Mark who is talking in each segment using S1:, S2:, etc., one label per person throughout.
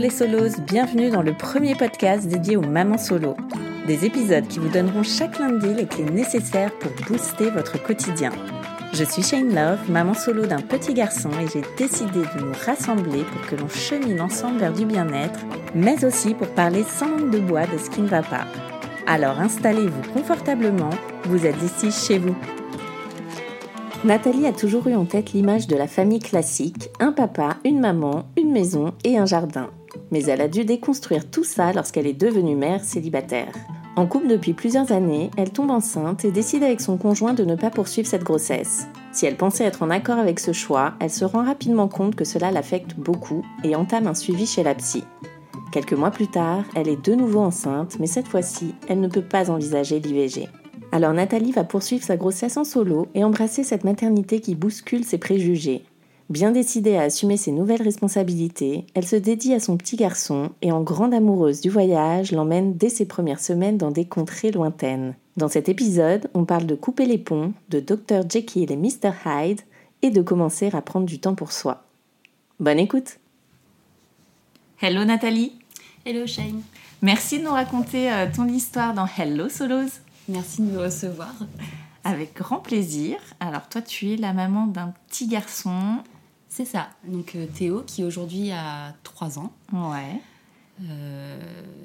S1: Les solos, bienvenue dans le premier podcast dédié aux mamans solo. Des épisodes qui vous donneront chaque lundi les clés nécessaires pour booster votre quotidien. Je suis Shane Love, maman solo d'un petit garçon et j'ai décidé de nous rassembler pour que l'on chemine ensemble vers du bien-être, mais aussi pour parler sans langue de bois de ce qui ne va pas. Alors installez-vous confortablement, vous êtes ici chez vous. Nathalie a toujours eu en tête l'image de la famille classique, un papa, une maman, une maison et un jardin. Mais elle a dû déconstruire tout ça lorsqu'elle est devenue mère célibataire. En couple depuis plusieurs années, elle tombe enceinte et décide avec son conjoint de ne pas poursuivre cette grossesse. Si elle pensait être en accord avec ce choix, elle se rend rapidement compte que cela l'affecte beaucoup et entame un suivi chez la psy. Quelques mois plus tard, elle est de nouveau enceinte, mais cette fois-ci, elle ne peut pas envisager l'IVG. Alors Nathalie va poursuivre sa grossesse en solo et embrasser cette maternité qui bouscule ses préjugés. Bien décidée à assumer ses nouvelles responsabilités, elle se dédie à son petit garçon et en grande amoureuse du voyage l'emmène dès ses premières semaines dans des contrées lointaines. Dans cet épisode, on parle de couper les ponts, de Dr Jekyll et Mr Hyde et de commencer à prendre du temps pour soi. Bonne écoute Hello Nathalie
S2: Hello Shane
S1: Merci de nous raconter euh, ton histoire dans Hello Solos
S2: Merci de me recevoir.
S1: Avec grand plaisir. Alors toi, tu es la maman d'un petit garçon.
S2: C'est ça. Donc euh, Théo, qui aujourd'hui a 3 ans.
S1: Ouais.
S2: Euh,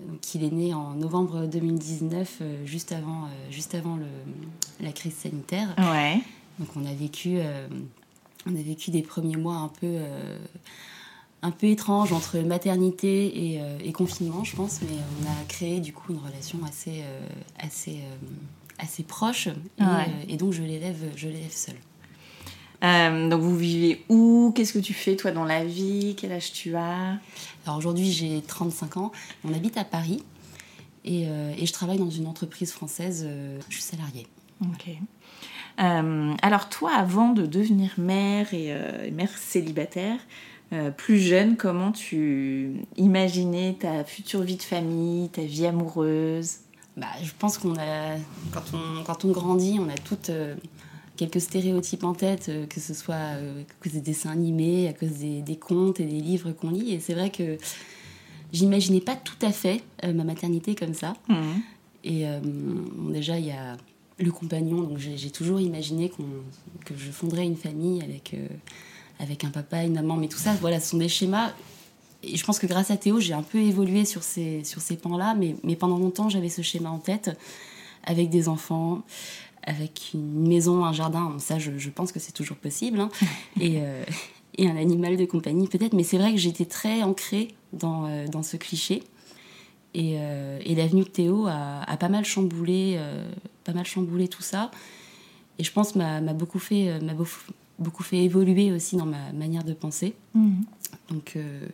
S2: donc il est né en novembre 2019, euh, juste avant, juste avant le, la crise sanitaire.
S1: Ouais.
S2: Donc on a vécu, on a vécu des premiers mois un peu un peu étranges entre maternité et, confinement, je pense, mais on a créé du coup une relation assez, assez, assez proche, et, donc je l'élève, je l'élève seule.
S1: Donc vous vivez où? Qu'est-ce que tu fais toi dans la vie? Quel âge tu as?
S2: Alors aujourd'hui j'ai 35 ans, on habite à Paris. Et, et, je travaille dans une entreprise française, je suis salariée.
S1: Ok. alors toi, avant de devenir mère et mère célibataire, euh, plus jeune, comment tu imaginais ta future vie de famille, ta vie amoureuse?
S2: Bah, Je pense qu'on a, quand on, quand on grandit, on a toutes euh, quelques stéréotypes en tête, euh, que ce soit à cause des dessins animés, à cause des, des contes et des livres qu'on lit. Et c'est vrai que j'imaginais pas tout à fait ma maternité comme ça.
S1: Mmh.
S2: Et déjà, il y a le compagnon, donc j'ai toujours imaginé que je fonderais une famille avec avec un papa, une maman, mais tout ça, voilà, ce sont des schémas. Et je pense que grâce à Théo, j'ai un peu évolué sur ces, sur ces pans-là, mais, mais pendant longtemps, j'avais ce schéma en tête, avec des enfants, avec une maison, un jardin, ça, je, je pense que c'est toujours possible, hein. et, euh, et un animal de compagnie peut-être, mais c'est vrai que j'étais très ancrée dans, euh, dans ce cliché. Et, euh, et l'avenue de Théo a, a, pas mal chamboulé, pas mal chamboulé tout ça. Et je pense m'a beaucoup fait, m'a beaucoup, beaucoup fait évoluer aussi dans ma manière de penser.
S1: Mhm.
S2: Donc euh,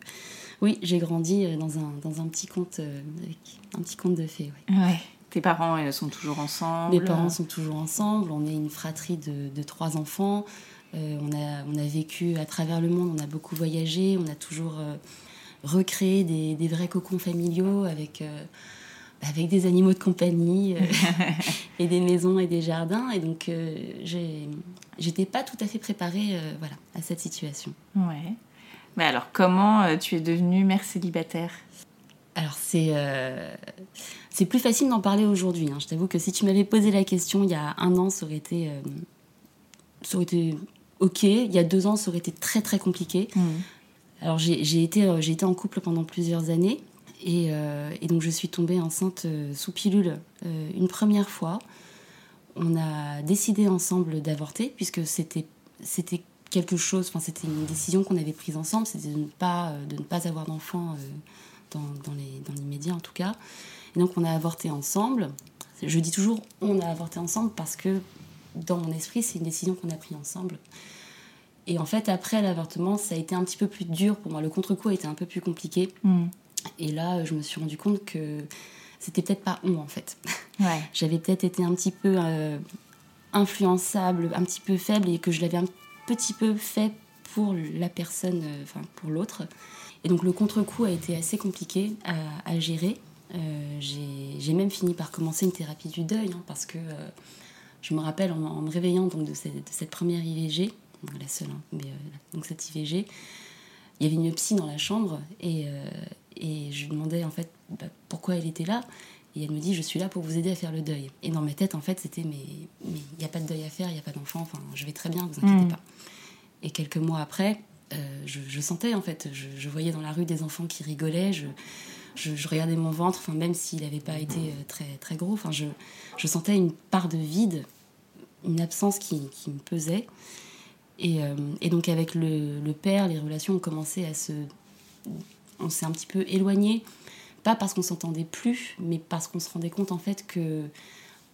S2: oui, j'ai grandi euh, dans un, dans un petit conte euh, avec un petit conte de fées.
S1: Ouais. Tes parents sont toujours ensemble
S2: Mes parents sont toujours ensemble. On est une fratrie de, de trois enfants. on, a, on a vécu à travers le monde, on a beaucoup voyagé, on a toujours recréé des, des, vrais cocons familiaux avec avec des animaux de compagnie et des maisons et des jardins. Et donc, euh, j'étais pas tout à fait préparée euh, voilà, à cette situation.
S1: Ouais. Mais alors, comment euh, tu es devenue mère célibataire?
S2: Alors, c'est c'est plus facile d'en parler aujourd'hui. Hein. Je t'avoue que si tu m'avais posé la question il y a un an, ça aurait été, ça aurait été OK. Il y a deux ans, ça aurait été très, très compliqué.
S1: Mmh.
S2: Alors, j'ai été, j'ai été en couple pendant plusieurs années. Et, donc je suis tombée enceinte sous pilule une première fois. On a décidé ensemble d'avorter puisque c'était c'était quelque chose, enfin c'était une décision qu'on avait prise ensemble, c'était de ne pas de ne pas avoir d'enfant dans, dans l'immédiat en tout cas. Et donc on a avorté ensemble. Je dis toujours on a avorté ensemble parce que dans mon esprit c'est une décision qu'on a prise ensemble. Et en fait après l'avortement ça a été un petit peu plus dur pour moi. Le contre-coup a été un peu plus compliqué. Mm. Et là je me suis rendu compte que c'était peut-être pas on en fait. J'avais peut-être été un petit peu euh, influençable, un petit peu faible et que je l'avais un petit peu fait pour la personne, euh, enfin pour l'autre. Et donc le contre-coup a été assez compliqué à, gérer. Euh, j'ai même fini par commencer une thérapie du deuil hein, parce que euh, je me rappelle en, me réveillant donc, de, cette, première IVG, la seule, hein, mais, donc cette IVG, il y avait une psy dans la chambre et, et je lui demandais en fait bah, pourquoi elle était là. Et elle me dit, je suis là pour vous aider à faire le deuil. Et dans ma tête, en fait, c'était, mais il n'y a pas de deuil à faire, il n'y a pas d'enfant, enfin, je vais très bien, vous inquiétez mm. pas. Et quelques mois après, euh, je, sentais, en fait, je, voyais dans la rue des enfants qui rigolaient, je, regardais mon ventre, enfin, même s'il n'avait pas été euh, très, très gros, enfin, je, sentais une part de vide, une absence qui, qui me pesait. Et, euh, et, donc, avec le, le père, les relations ont commencé à se. On s'est un petit peu éloigné pas parce qu'on s'entendait plus, mais parce qu'on se rendait compte en fait que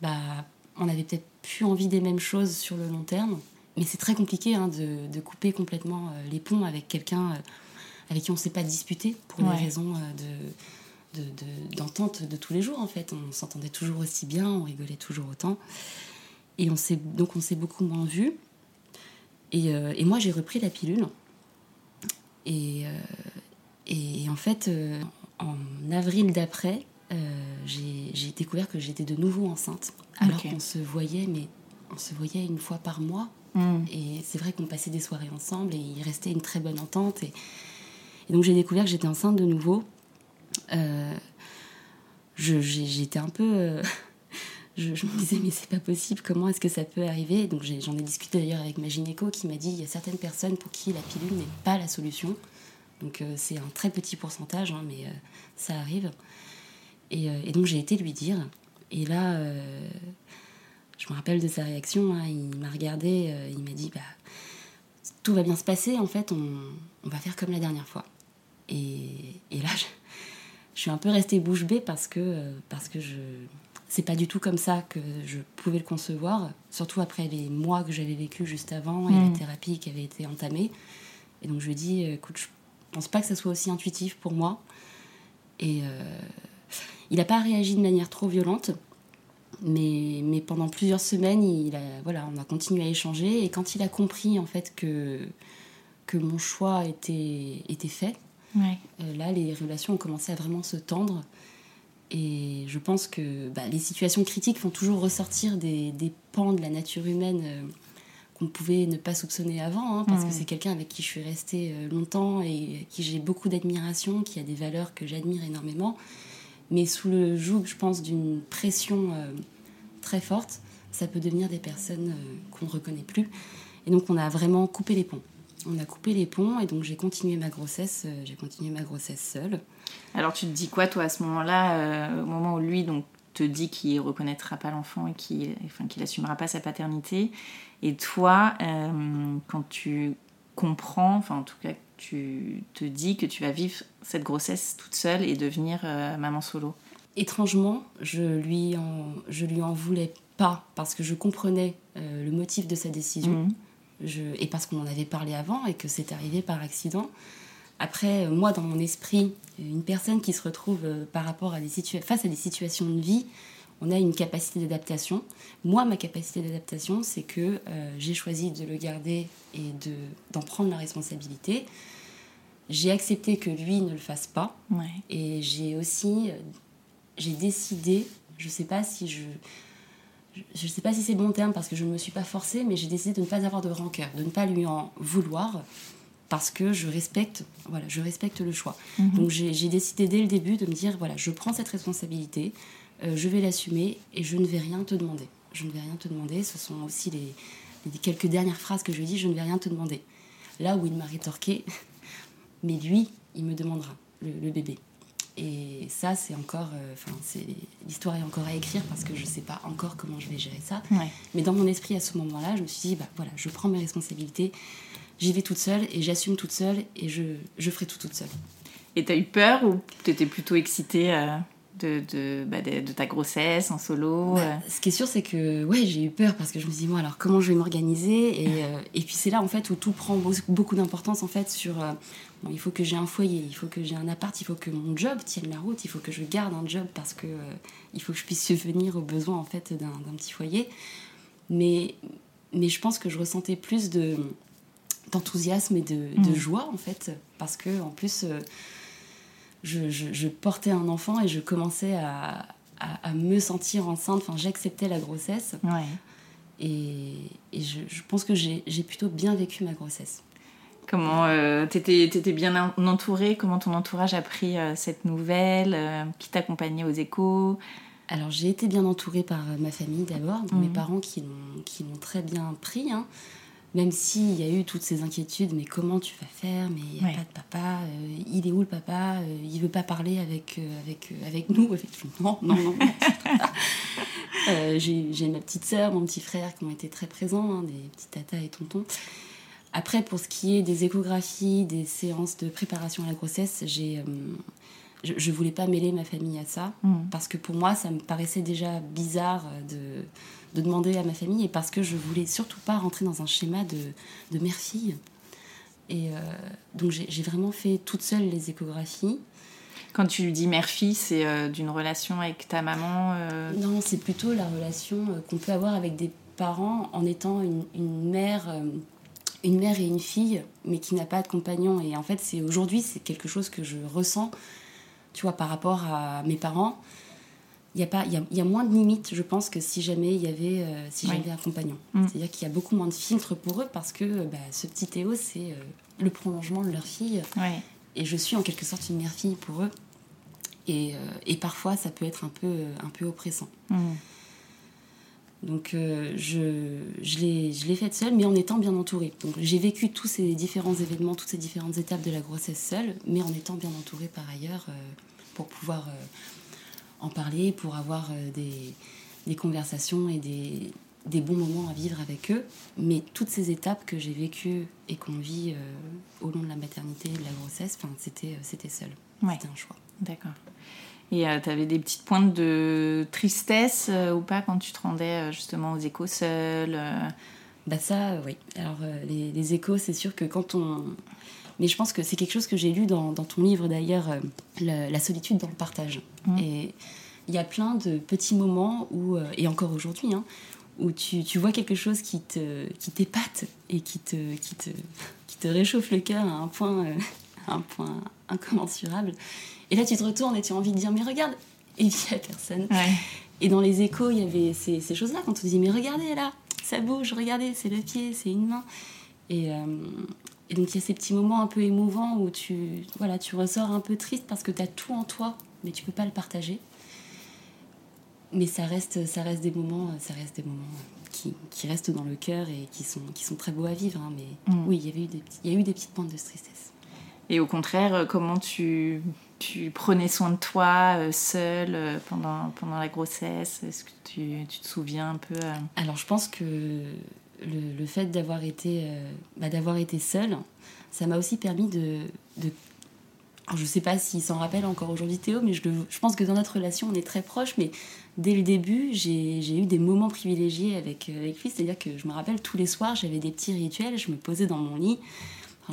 S2: bah, on avait peut-être plus envie des mêmes choses sur le long terme. Mais c'est très compliqué hein, de, couper complètement euh, les ponts avec quelqu'un euh, avec qui on ne s'est pas disputé pour des raisons euh, de, d'entente de, tous les jours en fait. On s'entendait toujours aussi bien, on rigolait toujours autant. Et on s'est, donc on s'est beaucoup moins vus. Et, et moi j'ai repris la pilule. Et, et en fait, en avril d'après, j'ai découvert que j'étais de nouveau enceinte. Alors qu'on se voyait, mais on se voyait une fois par mois. Hmm. Et c'est vrai qu'on passait des soirées ensemble et il restait une très bonne entente. Et, donc j'ai découvert que j'étais enceinte de nouveau. Euh, j'étais un peu. Euh, je, me disais, mais c'est pas possible, comment est-ce que ça peut arriver? Donc j'en ai, discuté d'ailleurs avec ma gynéco qui m'a dit il y a certaines personnes pour qui la pilule n'est pas la solution. Donc euh, c'est un très petit pourcentage, hein, mais euh, ça arrive. Euh, et, donc j'ai été lui dire. Et là, je me rappelle de sa réaction. Hein, il m'a regardé, il m'a dit bah, Tout va bien se passer, en fait, on, va faire comme la dernière fois. Et, là, je, suis un peu restée bouche bée parce que, parce que je. C'est pas du tout comme ça que je pouvais le concevoir, surtout après les mois que j'avais vécu juste avant et la mmh. thérapie qui avait été entamée. Et donc je lui ai dit, écoute, je je pense pas que ça soit aussi intuitif pour moi. Et euh, il n'a pas réagi de manière trop violente, mais, mais pendant plusieurs semaines, il a, voilà, on a continué à échanger. Et quand il a compris en fait que, que mon choix était, était fait, euh, là, les relations ont commencé à vraiment se tendre. Et je pense que bah, les situations critiques font toujours ressortir des, des pans de la nature humaine. Euh, qu'on pouvait ne pas soupçonner avant, hein, parce que c'est quelqu'un avec qui je suis restée euh, longtemps et qui j'ai beaucoup d'admiration, qui a des valeurs que j'admire énormément. Mais sous le joug, je pense, d'une pression euh, très forte, ça peut devenir des personnes euh, qu'on ne reconnaît plus. Et donc on a vraiment coupé les ponts. On a coupé les ponts et donc j'ai continué ma grossesse, j'ai continué ma grossesse seule.
S3: Alors tu te dis quoi toi à ce moment-là, au moment où lui donc te dit qu'il reconnaîtra pas l'enfant et qu'il enfin, assumera pas sa paternité et toi, euh, quand tu comprends, enfin en tout cas, tu te dis que tu vas vivre cette grossesse toute seule et devenir euh, maman solo
S2: Étrangement, je lui en, je lui en voulais pas parce que je comprenais euh, le motif de sa décision mhm. je, et parce qu'on en avait parlé avant et que c'est arrivé par accident. Après, moi, dans mon esprit, une personne qui se retrouve par rapport à des face à des situations de vie on a une capacité d'adaptation. Moi, ma capacité d'adaptation, c'est que euh, j'ai choisi de le garder et de, d'en prendre la responsabilité. J'ai accepté que lui ne le fasse pas. Et j'ai aussi euh, j'ai décidé, je sais pas si je je sais pas si c'est bon terme parce que je ne me suis pas forcée, mais j'ai décidé de ne pas avoir de rancœur, de ne pas lui en vouloir parce que je respecte, voilà, je respecte le choix. Mhm. Donc j'ai, j'ai décidé dès le début de me dire voilà, je prends cette responsabilité, je vais l'assumer et je ne vais rien te demander. Je ne vais rien te demander. Ce sont aussi les, quelques dernières phrases que je lui dis, je ne vais rien te demander. Là où il m'a rétorqué, mais lui, il me demandera, le, bébé. Et ça, c'est encore. euh, Enfin, l'histoire est encore à écrire parce que je sais pas encore comment je vais gérer ça.
S3: Ouais.
S2: Mais dans mon esprit, à ce moment-là, je me suis dit, bah voilà, je prends mes responsabilités, j'y vais toute seule et j'assume toute seule et je, je ferai tout toute seule.
S3: Et t'as eu peur ou t'étais plutôt excitée euh, de, de, bah, de, de ta grossesse en solo
S2: Bah,
S3: euh
S2: ce qui est sûr, c'est que ouais, j'ai eu peur parce que je me suis dit, moi, alors comment je vais m'organiser et, euh, et puis c'est là en fait où tout prend beau- beaucoup d'importance en fait sur. euh, bon, il faut que j'ai un foyer, il faut que j'ai un appart, il faut que mon job tienne la route, il faut que je garde un job parce que euh, il faut que je puisse subvenir aux besoins en fait d'un petit foyer. Mais, mais je pense que je ressentais plus de d'enthousiasme et de, de
S3: Mm.
S2: joie en fait parce que en plus je, je- je portais un enfant et je commençais à, à- à me sentir enceinte enfin j'acceptais la grossesse
S3: Ouais.
S2: et, et je, je pense que j'ai plutôt bien vécu ma grossesse
S3: Comment euh, t'étais, t'étais bien en- entourée? Comment ton entourage a pris euh, cette nouvelle euh, Qui t'accompagnait aux échos?
S2: Alors j'ai été bien entourée par euh, ma famille d'abord
S3: Mhm.
S2: mes parents qui l'ont qui l'ont très bien pris hein. Même s'il y a eu toutes ces inquiétudes mais comment tu vas faire mais il n'y a
S3: Ouais.
S2: pas de papa euh, il est où le papa Euh, il veut pas parler avec euh, avec euh, avec nous avec non non non, non. J'ai ma petite sœur mon petit frère qui ont été très présents hein, des petits tatas et tontons après pour ce qui est des échographies des séances de préparation à la grossesse j'ai je, je voulais pas mêler ma famille à ça
S3: Mm.
S2: parce que pour moi ça me paraissait déjà bizarre de, de demander à ma famille et parce que je voulais surtout pas rentrer dans un schéma de, de mère-fille. Et euh, donc j'ai vraiment fait toute seule les échographies.
S3: Quand tu dis mère-fille, c'est euh, d'une relation avec ta maman euh,
S2: non c'est plutôt la relation qu'on peut avoir avec des parents en étant une, une mère une mère et une fille mais qui n'a pas de compagnon et en fait c'est aujourd'hui c'est quelque chose que je ressens tu vois par rapport à mes parents il y a pas y a, y a moins de limites je pense que si jamais il y avait euh, si
S3: Oui.
S2: j'avais un compagnon
S3: Mm.
S2: c'est à dire qu'il y a beaucoup moins de filtres pour eux parce que euh, bah, ce petit Théo c'est euh, le prolongement de leur fille
S3: Ouais.
S2: et je suis en quelque sorte une mère-fille pour eux et, euh, et parfois ça peut être un peu un peu oppressant
S3: Mm.
S2: donc euh, je, je l'ai je l'ai faite seule, mais en étant bien entourée. Donc j'ai vécu tous ces différents événements, toutes ces différentes étapes de la grossesse seule, mais en étant bien entourée par ailleurs euh, pour pouvoir euh, en parler, pour avoir euh, des, des conversations et des, des bons moments à vivre avec eux. Mais toutes ces étapes que j'ai vécues et qu'on vit euh, au long de la maternité et de la grossesse, c'était euh, c'était seul.
S3: Ouais.
S2: C'était un choix.
S3: D'accord. Et tu t'avais des petites pointes de tristesse euh, ou pas quand tu te rendais euh, justement aux échos seule euh,
S2: Bah ça, euh, oui. Alors euh, les, les échos, c'est sûr que quand on... Mais je pense que c'est quelque chose que j'ai lu dans, dans ton livre d'ailleurs, euh, la, la solitude dans le partage.
S3: Mhm.
S2: Et il y a plein de petits moments où, euh, et encore aujourd'hui, hein, où tu, tu vois quelque chose qui te qui t'épate et qui te, qui, te, qui te réchauffe le cœur à un point, euh, à un point incommensurable. Et là, tu te retournes et tu as envie de dire, mais regarde, et il n'y a personne.
S3: Ouais.
S2: Et dans les échos, il y avait ces, ces choses-là, quand on te dit, mais regardez là, ça bouge, regardez, c'est le pied, c'est une main. Et, euh, et donc il y a ces petits moments un peu émouvants où tu, voilà, tu ressors un peu triste parce que tu as tout en toi, mais tu peux pas le partager. Mais ça reste, ça reste des moments, ça reste des moments qui, qui restent dans le cœur et qui sont, qui sont très beaux à vivre. hein. mais
S3: Mm.
S2: oui, il y avait eu des, il y a eu des petites pointes de tristesse.
S3: Et au contraire, euh, comment tu, tu prenais soin de toi euh, seule euh, pendant, pendant la grossesse? Est-ce que tu, tu te souviens un peu euh,
S2: Alors je pense que le, le fait d'avoir été, euh, bah, d'avoir été seule, ça m'a aussi permis de... de... Je sais pas s'il s'en rappelle encore aujourd'hui Théo, mais je, le- je pense que dans notre relation on est très proches, mais dès le début j'ai eu des moments privilégiés avec, euh, avec lui, c'est-à-dire que je me rappelle tous les soirs j'avais des petits rituels, je me posais dans mon lit,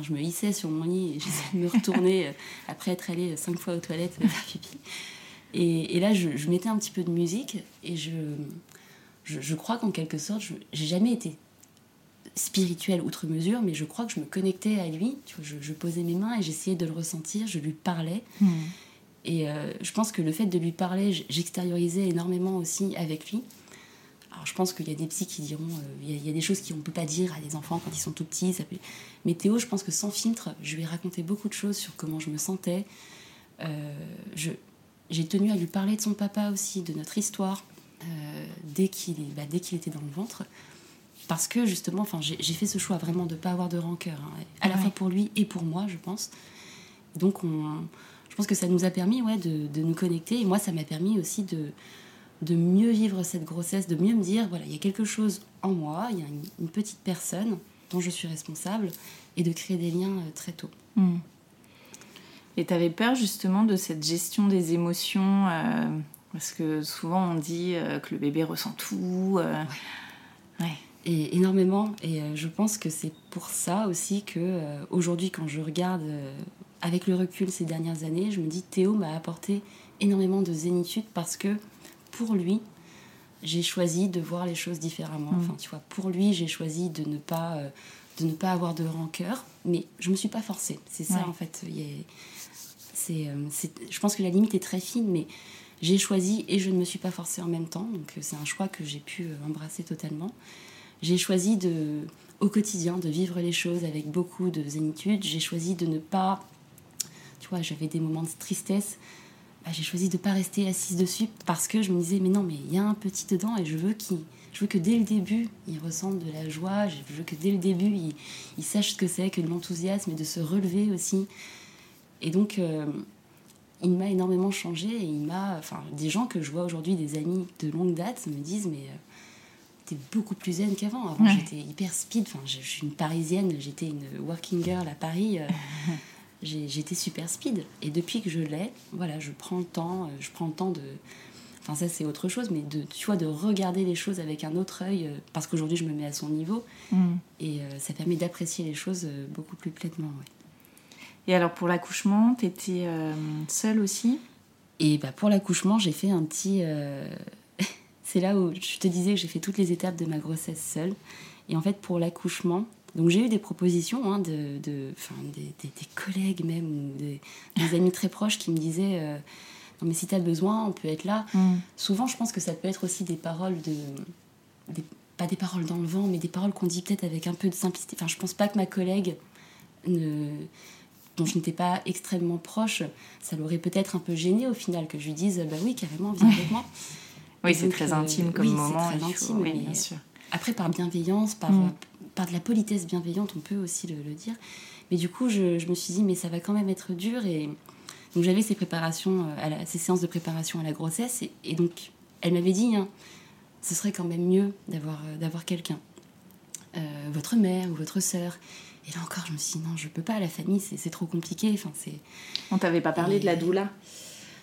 S2: je me hissais sur mon lit et j'essayais de me retourner euh, après être allée euh, cinq fois aux toilettes faire pipi. Et, et là je, je mettais un petit peu de musique et je je, je crois qu'en quelque sorte, je j'ai jamais été spirituelle outre mesure, mais je crois que je me connectais à lui. Tu vois, je, je posais mes mains et j'essayais de le ressentir, je lui parlais. Et euh, je pense que le fait de lui parler, j'extériorisais énormément aussi avec lui. Alors je pense qu'il y a des psys qui diront, euh, il y, a- il y a des choses qu'on ne peut pas dire à des enfants quand ils sont tout petits. Ça peut... Mais Théo, je pense que sans filtre, je lui ai raconté beaucoup de choses sur comment je me sentais. Euh, J'ai tenu à lui parler de son papa aussi, de notre histoire, dès qu'il est- bah, dès qu'il était dans le ventre. Parce que justement, enfin, j'ai fait ce choix vraiment de ne pas avoir de rancœur, hein, à la
S3: Ouais.
S2: fois pour lui et pour moi, je pense. Donc on, je pense que ça nous a permis ouais, de, de nous connecter. Et moi, ça m'a permis aussi de, de mieux vivre cette grossesse, de mieux me dire, voilà, il y a quelque chose en moi, il y a une, une petite personne dont je suis responsable, et de créer des liens euh, très tôt.
S3: Hmm. Et tu avais peur justement de cette gestion des émotions euh, Parce que souvent on dit euh, que le bébé ressent tout. euh, ouais.
S2: Et énormément. Et euh, je pense que c'est pour ça aussi que euh, aujourd'hui, quand je regarde euh, avec le recul ces dernières années, je me dis Théo m'a apporté énormément de zénitude parce que pour lui, j'ai choisi de voir les choses différemment.
S3: Mm.
S2: Enfin, tu vois, pour lui, j'ai choisi de ne pas euh, de ne pas avoir de rancœur, mais je me suis pas forcée. C'est ça
S3: Ouais.
S2: en fait. C'est, euh, je pense que la limite est très fine, mais j'ai choisi et je ne me suis pas forcée en même temps. Donc c'est un choix que j'ai pu embrasser totalement. J'ai choisi de, au quotidien de vivre les choses avec beaucoup de zénitude. J'ai choisi de ne pas, tu vois, j'avais des moments de tristesse. Bah, j'ai choisi de ne pas rester assise dessus parce que je me disais mais non mais il y a un petit dedans et je veux qu'il je veux que dès le début il ressente de la joie je veux que dès le début il, il sache ce que c'est que de l'enthousiasme et de se relever aussi et donc euh, il m'a énormément changé et il m'a enfin des gens que je vois aujourd'hui des amis de longue date me disent mais euh, t'es beaucoup plus zen qu'avant avant
S3: Ouais.
S2: j'étais hyper speed enfin je, je suis une parisienne j'étais une working girl à Paris euh, j'étais super speed. Et depuis que je l'ai, voilà, je prends le temps, euh, je prends le temps de. Enfin, ça, c'est autre chose, mais de, tu vois, de regarder les choses avec un autre œil, euh, parce qu'aujourd'hui, je me mets à son niveau,
S3: Hmm.
S2: et euh, ça permet d'apprécier les choses beaucoup plus pleinement. ouais.
S3: Et alors pour l'accouchement, tu étais seule aussi?
S2: Et bah, pour l'accouchement, j'ai fait un petit. C'est là où je te disais que j'ai fait toutes les étapes de ma grossesse seule. Et en fait, pour l'accouchement, donc j'ai eu des propositions hein, de, des, des- des collègues même, ou des, des amis très proches qui me disaient euh, Non, mais si tu as besoin, on peut être là.
S3: Hmm.
S2: Souvent, je pense que ça peut être aussi des paroles de. pas des paroles dans le vent, mais des paroles qu'on dit peut-être avec un peu de simplicité. Enfin, je pense pas que ma collègue, ne, dont je n'étais pas extrêmement proche, ça l'aurait peut-être un peu gêné au final que je lui dise Bah oui, carrément, viens avec moi.
S3: Oui,
S2: Et
S3: c'est très
S2: euh,
S3: intime comme
S2: oui,
S3: moment.
S2: très
S3: il faut-
S2: intime,
S3: oui, bien sûr.
S2: Après, par bienveillance, par,
S3: Mm.
S2: par de la politesse bienveillante, on peut aussi le, le dire. Mais du coup, je, je me suis dit, mais ça va quand même être dur. Et donc, j'avais ces préparations, euh, à la- ces séances de préparation à la grossesse. Et, et donc, elle m'avait dit, hein, ce serait quand même mieux d'avoir euh, d'avoir quelqu'un. Euh, votre mère ou votre sœur. Et là encore, je me suis dit, non, je peux pas, la famille, c'est c'est trop compliqué. Enfin, c'est...
S3: On t'avait pas parlé de la doula?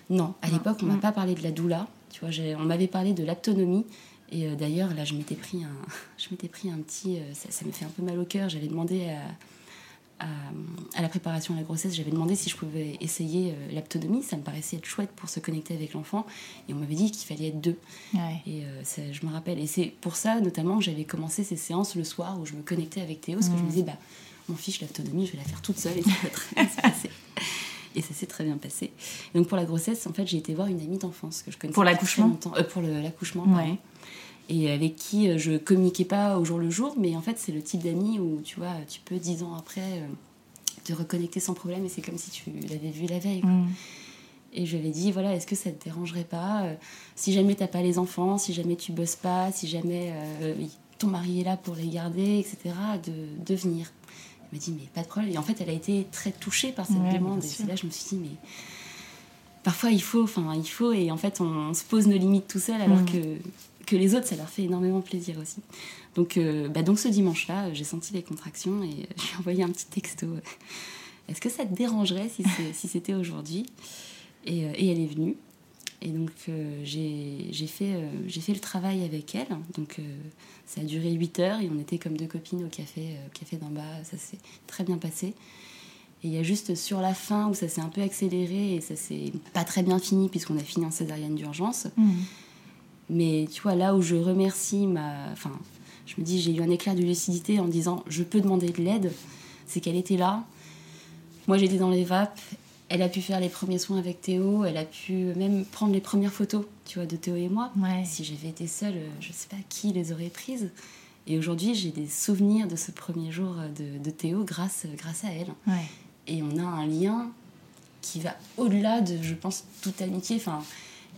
S2: Non, à
S3: Non.
S2: l'époque, on m'a
S3: Mm.
S2: pas parlé de la doula. Tu vois, on m'avait parlé de l'aptonomie. Et euh, d'ailleurs, là, je m'étais pris un, je m'étais pris un petit, euh, ça, ça me fait un peu mal au cœur. J'avais demandé à, à, à la préparation à la grossesse, j'avais demandé si je pouvais essayer euh, l'aptonomie. Ça me paraissait être chouette pour se connecter avec l'enfant. Et on m'avait dit qu'il fallait être deux.
S3: Ouais.
S2: Et ça, je me rappelle. Et c'est pour ça, notamment, que j'avais commencé ces séances le soir où je me connectais avec Théo, parce que je me
S3: Mhm.
S2: disais, bah, mon fiche, l'autonomie, je vais la faire toute seule et ça va très bien se passer. Et ça s'est très bien passé. Et donc pour la grossesse, en fait, j'ai été voir une amie d'enfance que je connaissais
S3: Pour l'accouchement.
S2: Euh, Pour l'accouchement.
S3: Ouais.
S2: Et avec qui euh, je communiquais pas au jour le jour, mais en fait, c'est le type d'ami où, tu vois, tu peux, dix ans après, euh, te reconnecter sans problème et c'est comme si tu l'avais vu la veille. quoi.
S3: Hmm.
S2: Et je lui ai dit, voilà, est-ce que ça te dérangerait pas euh, Si jamais t'as pas les enfants, si jamais tu bosses pas, si jamais ton mari est là pour les garder, etc., de, de venir. Elle m'a dit, mais pas de problème. Et en fait, elle a été très touchée par cette
S3: Ouais,
S2: demande. Et c'est là, je me suis dit, mais parfois il faut, enfin, il faut. Et en fait, on, on se pose nos limites tout seul, alors que, que les autres, ça leur fait énormément plaisir aussi. Donc, euh, bah, donc ce dimanche-là, euh, j'ai senti les contractions et euh, j'ai envoyé un petit texto. Est-ce que ça te dérangerait si c'était aujourd'hui? Et, et elle est venue. Et donc euh, j'ai fait, euh, fait le travail avec elle. Donc euh, ça a duré 8 heures et on était comme deux copines au café, euh, café d'en bas. Ça s'est très bien passé. Et il y a juste sur la fin où ça s'est un peu accéléré et ça s'est pas très bien fini puisqu'on a fini en césarienne d'urgence.
S3: Hmm.
S2: Mais tu vois, là où je remercie ma. Enfin, je me dis, j'ai eu un éclair de lucidité en disant, je peux demander de l'aide, c'est qu'elle était là. Moi, j'étais dans les vapes. Elle a pu faire les premiers soins avec Théo. Elle a pu même prendre les premières photos, tu vois, de Théo et moi.
S3: Ouais.
S2: Si j'avais été seule, euh, je sais pas qui les aurait prises. Et aujourd'hui, j'ai des souvenirs de ce premier jour de, de Théo grâce, grâce à elle.
S3: Ouais.
S2: Et on a un lien qui va au-delà de, je pense, toute amitié. Enfin,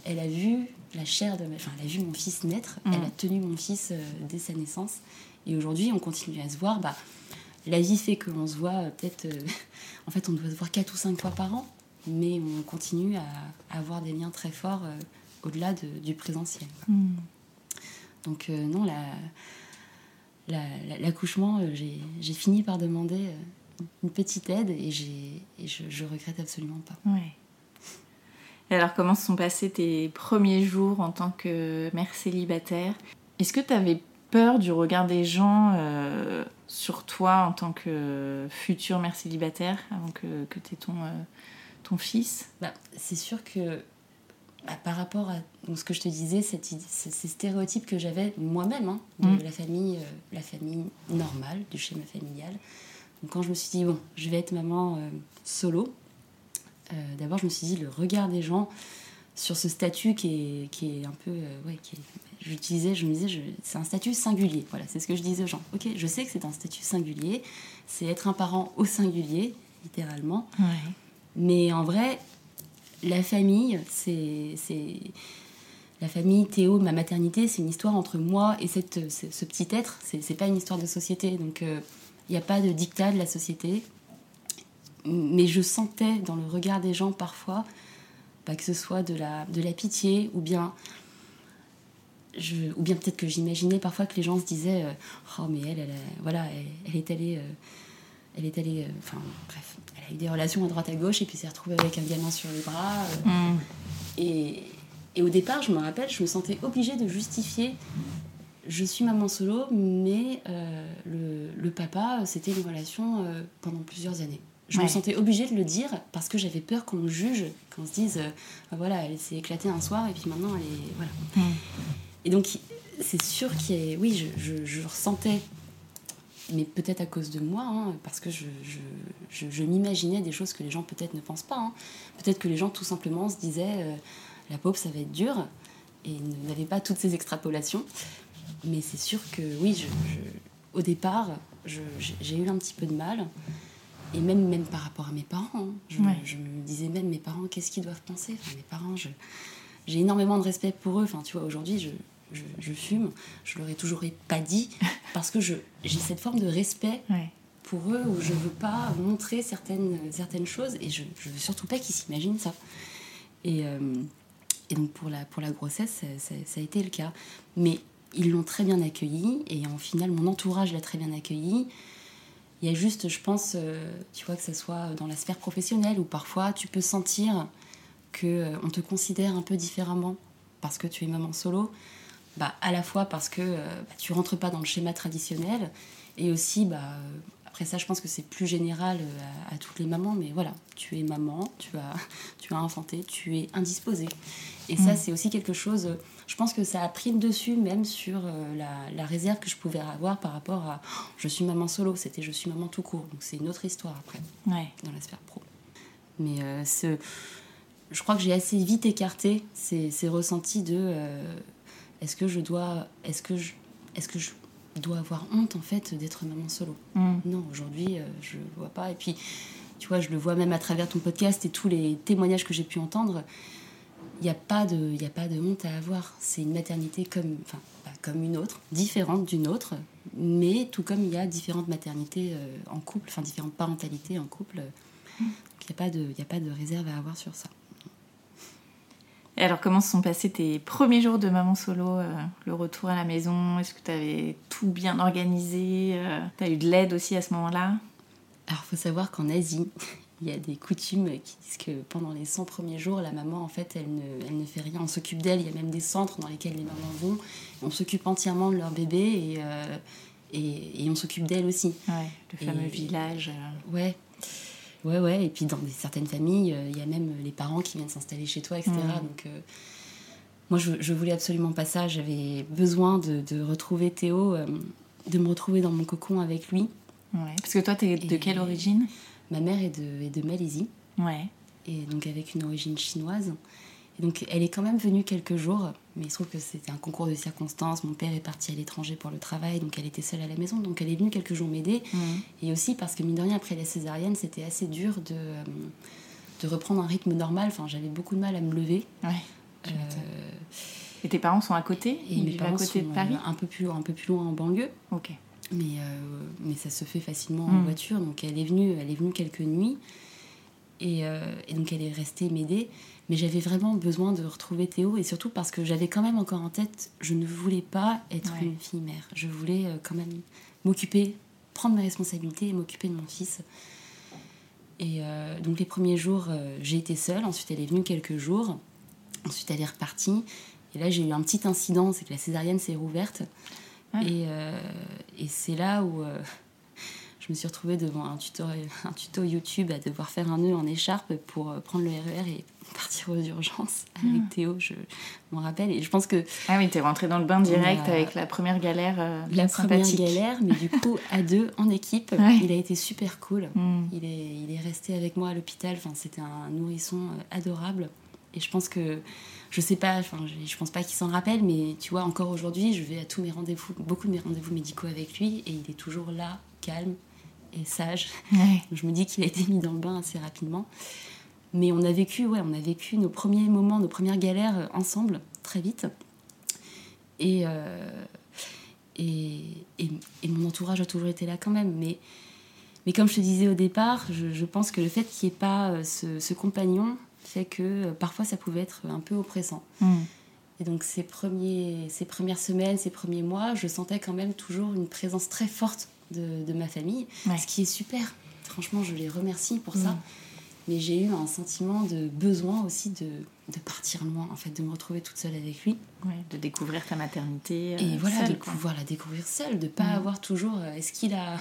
S2: elle a vu la chair de ma... Enfin, elle a vu mon fils naître.
S3: Mm.
S2: Elle a tenu mon fils euh, dès sa naissance. Et aujourd'hui, on continue à se voir. Bah, la vie fait qu'on se voit euh, peut-être... euh, en fait, on doit se voir quatre ou cinq fois par an. mais on continue à, avoir des liens très forts euh, au-delà du présentiel.
S3: Hmm.
S2: Donc non, l'accouchement, j'ai fini par demander une petite aide et, et je, je regrette absolument pas.
S3: Ouais. Et alors, comment se sont passés tes premiers jours en tant que mère célibataire? Est-ce que tu avais peur du regard des gens euh, sur toi en tant que future mère célibataire avant que, que tu aies ton, euh, ton fils?
S2: Bah, C'est sûr que bah, par rapport à ce que je te disais, cette, ces stéréotypes que j'avais moi-même hein, de mm. la, famille, euh, la famille normale, du schéma familial. Donc quand je me suis dit, bon, je vais être maman solo, d'abord, je me suis dit, le regard des gens sur ce statut qui est, qui est un peu. Ouais, qui j'utilisais, je me disais, c'est un statut singulier. Voilà, c'est ce que je disais aux gens. Ok, je sais que c'est un statut singulier, c'est être un parent au singulier, littéralement. Mais en vrai, la famille, c'est. La famille, Théo, ma maternité, c'est une histoire entre moi et cette, ce, petit être. C'est pas une histoire de société. Donc, il euh, n'y a pas de dictat de la société mais je sentais dans le regard des gens parfois bah, que ce soit de la, de la pitié ou bien je, ou bien peut-être que j'imaginais parfois que les gens se disaient euh, oh mais elle, elle, voilà elle, est allée euh, elle est allée euh, enfin bref elle a eu des relations à droite à gauche et puis s'est retrouvée avec un gamin sur les bras mm. et, et, au départ je me rappelle je me sentais obligée de justifier je suis maman solo mais le, le, papa c'était une relation pendant plusieurs années je me sentais obligée de le dire parce que j'avais peur qu'on me juge, qu'on se dise, euh, voilà, elle s'est éclatée un soir et puis maintenant elle est. Voilà. Mm. Et donc, c'est sûr qu'il y a. Oui, je, je, ressentais, mais peut-être à cause de moi, hein, parce que je, je m'imaginais des choses que les gens peut-être ne pensent pas. Hein. Peut-être que les gens tout simplement se disaient, euh, la pauvre, ça va être dur, et n'avaient pas toutes ces extrapolations. Mais c'est sûr que oui, au départ, j'ai eu un petit peu de mal. Et même, même par rapport à mes parents, hein. je, me disais même, mes parents, qu'est-ce qu'ils doivent penser? Enfin, Mes parents, j'ai énormément de respect pour eux. Enfin, tu vois, aujourd'hui, je, je, fume. Je leur ai toujours pas dit parce que j'ai cette forme de respect pour eux où je veux pas montrer certaines, certaines choses et je, je veux surtout pas qu'ils s'imaginent ça. Et, euh, et, donc, pour la, pour la grossesse, ça, ça a été le cas. Mais ils l'ont très bien accueilli et en final, mon entourage l'a très bien accueilli. Il y a juste, je pense, euh, tu vois, que ce soit dans la sphère professionnelle ou parfois tu peux sentir que euh, te considère un peu différemment parce que tu es maman solo. Bah, à la fois parce que euh, bah, tu rentres pas dans le schéma traditionnel et aussi, bah, après ça, je pense que c'est plus général à, toutes les mamans, mais voilà, tu es maman, tu as, tu as enfanté, tu es indisposée. Et ça, mm. c'est aussi quelque chose je pense que ça a pris le dessus même sur euh, la, réserve que je pouvais avoir par rapport à oh, je suis maman solo, c'était je suis maman tout court. Donc c'est une autre histoire après,
S3: ouais.
S2: dans la sphère pro. Mais euh, ce, je crois que j'ai assez vite écarté ces, ces ressentis de euh, est-ce que je dois est-ce que je est-ce que je dois avoir honte en fait d'être maman solo? Mm. Non, aujourd'hui je vois pas. Et puis tu vois, je le vois même à travers ton podcast et tous les témoignages que j'ai pu entendre il n'y a, pas de, a pas de honte à avoir. C'est une maternité comme, enfin, comme une autre, différente d'une autre, mais tout comme il y a différentes maternités euh, en couple, enfin différentes parentalités en couple. il n'y a, pas de, a pas de réserve à avoir sur ça.
S3: Et alors, comment se sont passés tes premiers jours de maman solo euh, Le retour à la maison? Est-ce que tu avais tout bien organisé euh, Tu as eu de l'aide aussi à ce moment-là?
S2: Alors, il faut savoir qu'en Asie, il y a des coutumes qui disent que pendant les 100 premiers jours, la maman, en fait, elle ne, elle ne fait rien. On s'occupe d'elle. Il y a même des centres dans lesquels les mamans vont. On s'occupe entièrement de leur bébé et, euh, et, on s'occupe d'elle aussi.
S3: Ouais, le fameux village.
S2: Ouais. Ouais, ouais. Et puis dans certaines familles, euh, il y a même les parents qui viennent s'installer chez toi, etc. Donc, moi, je, je voulais absolument pas ça. J'avais besoin de, de, retrouver Théo, de me retrouver dans mon cocon avec lui.
S3: Ouais. Parce que toi, tu es de quelle origine?
S2: Ma mère est de, est de Malaisie.
S3: Ouais.
S2: Et donc avec une origine chinoise. Et donc elle est quand même venue quelques jours, mais il se trouve que c'était un concours de circonstances. Mon père est parti à l'étranger pour le travail, donc elle était seule à la maison. Donc elle est venue quelques jours m'aider.
S3: Mmh.
S2: Et aussi parce que mine de rien, après la césarienne, c'était assez dur de, euh, de reprendre un rythme normal. Enfin, j'avais beaucoup de mal à me lever.
S3: Ouais. Euh, et tes parents sont à côté?
S2: Et mes parents à côté de Paris? euh, un peu plus un peu plus loin en banlieue.
S3: Ok.
S2: Mais, euh, mais ça se fait facilement en mm. voiture. Donc elle est venue, elle est venue quelques nuits. Et, et donc elle est restée m'aider. Mais j'avais vraiment besoin de retrouver Théo et surtout parce que j'avais quand même encore en tête, je ne voulais pas être
S3: Ouais.
S2: une fille mère. Je voulais euh, quand même m'occuper, prendre mes responsabilités et m'occuper de mon fils. Et euh, donc les premiers jours, euh, j'ai été seule. Ensuite, elle est venue quelques jours. Ensuite, elle est repartie. Et là, j'ai eu un petit incident, c'est que la césarienne s'est rouverte.
S3: Ah.
S2: Et, euh, et c'est là où je me suis retrouvée devant un tuto, un tuto YouTube à devoir faire un nœud en écharpe pour prendre le RER et partir aux urgences avec Théo, je m'en rappelle. Et je pense que
S3: Ah oui, t'es rentrée dans le bain direct
S2: a-
S3: avec la première galère euh,
S2: la première galère, mais du coup, à deux, en équipe,
S3: Ouais.
S2: il a été super cool.
S3: Mm.
S2: Il est, il est resté avec moi à l'hôpital. Enfin, c'était un nourrisson euh, adorable. Et je pense que, je sais pas, enfin, je, je pense pas qu'il s'en rappelle, mais tu vois, encore aujourd'hui, je vais à tous mes rendez-vous, beaucoup de mes rendez-vous médicaux avec lui, et il est toujours là, calme et sage.
S3: Ouais.
S2: Je me dis qu'il a été mis dans le bain assez rapidement. Mais on a vécu, ouais, on a vécu nos premiers moments, nos premières galères euh, ensemble, très vite. Et, euh, et, et, et mon entourage a toujours été là quand même. Mais, mais comme je te disais au départ, je, je pense que le fait qu'il n'y ait pas euh, ce, ce compagnon fait que parfois ça pouvait être un peu oppressant.
S3: Mm.
S2: Et donc ces, premiers, ces premières semaines, ces premiers mois, je sentais quand même toujours une présence très forte de, de ma famille,
S3: Ouais.
S2: ce qui est super. Franchement, je les remercie pour ça. Mais j'ai eu un sentiment de besoin aussi de, de partir loin, en fait, de me retrouver toute seule avec lui.
S3: Ouais, de découvrir ta maternité.
S2: Et
S3: euh,
S2: voilà,
S3: seule,
S2: de
S3: quoi.
S2: pouvoir la découvrir seule, de pas
S3: Mm.
S2: avoir toujours euh, est-ce qu'il a,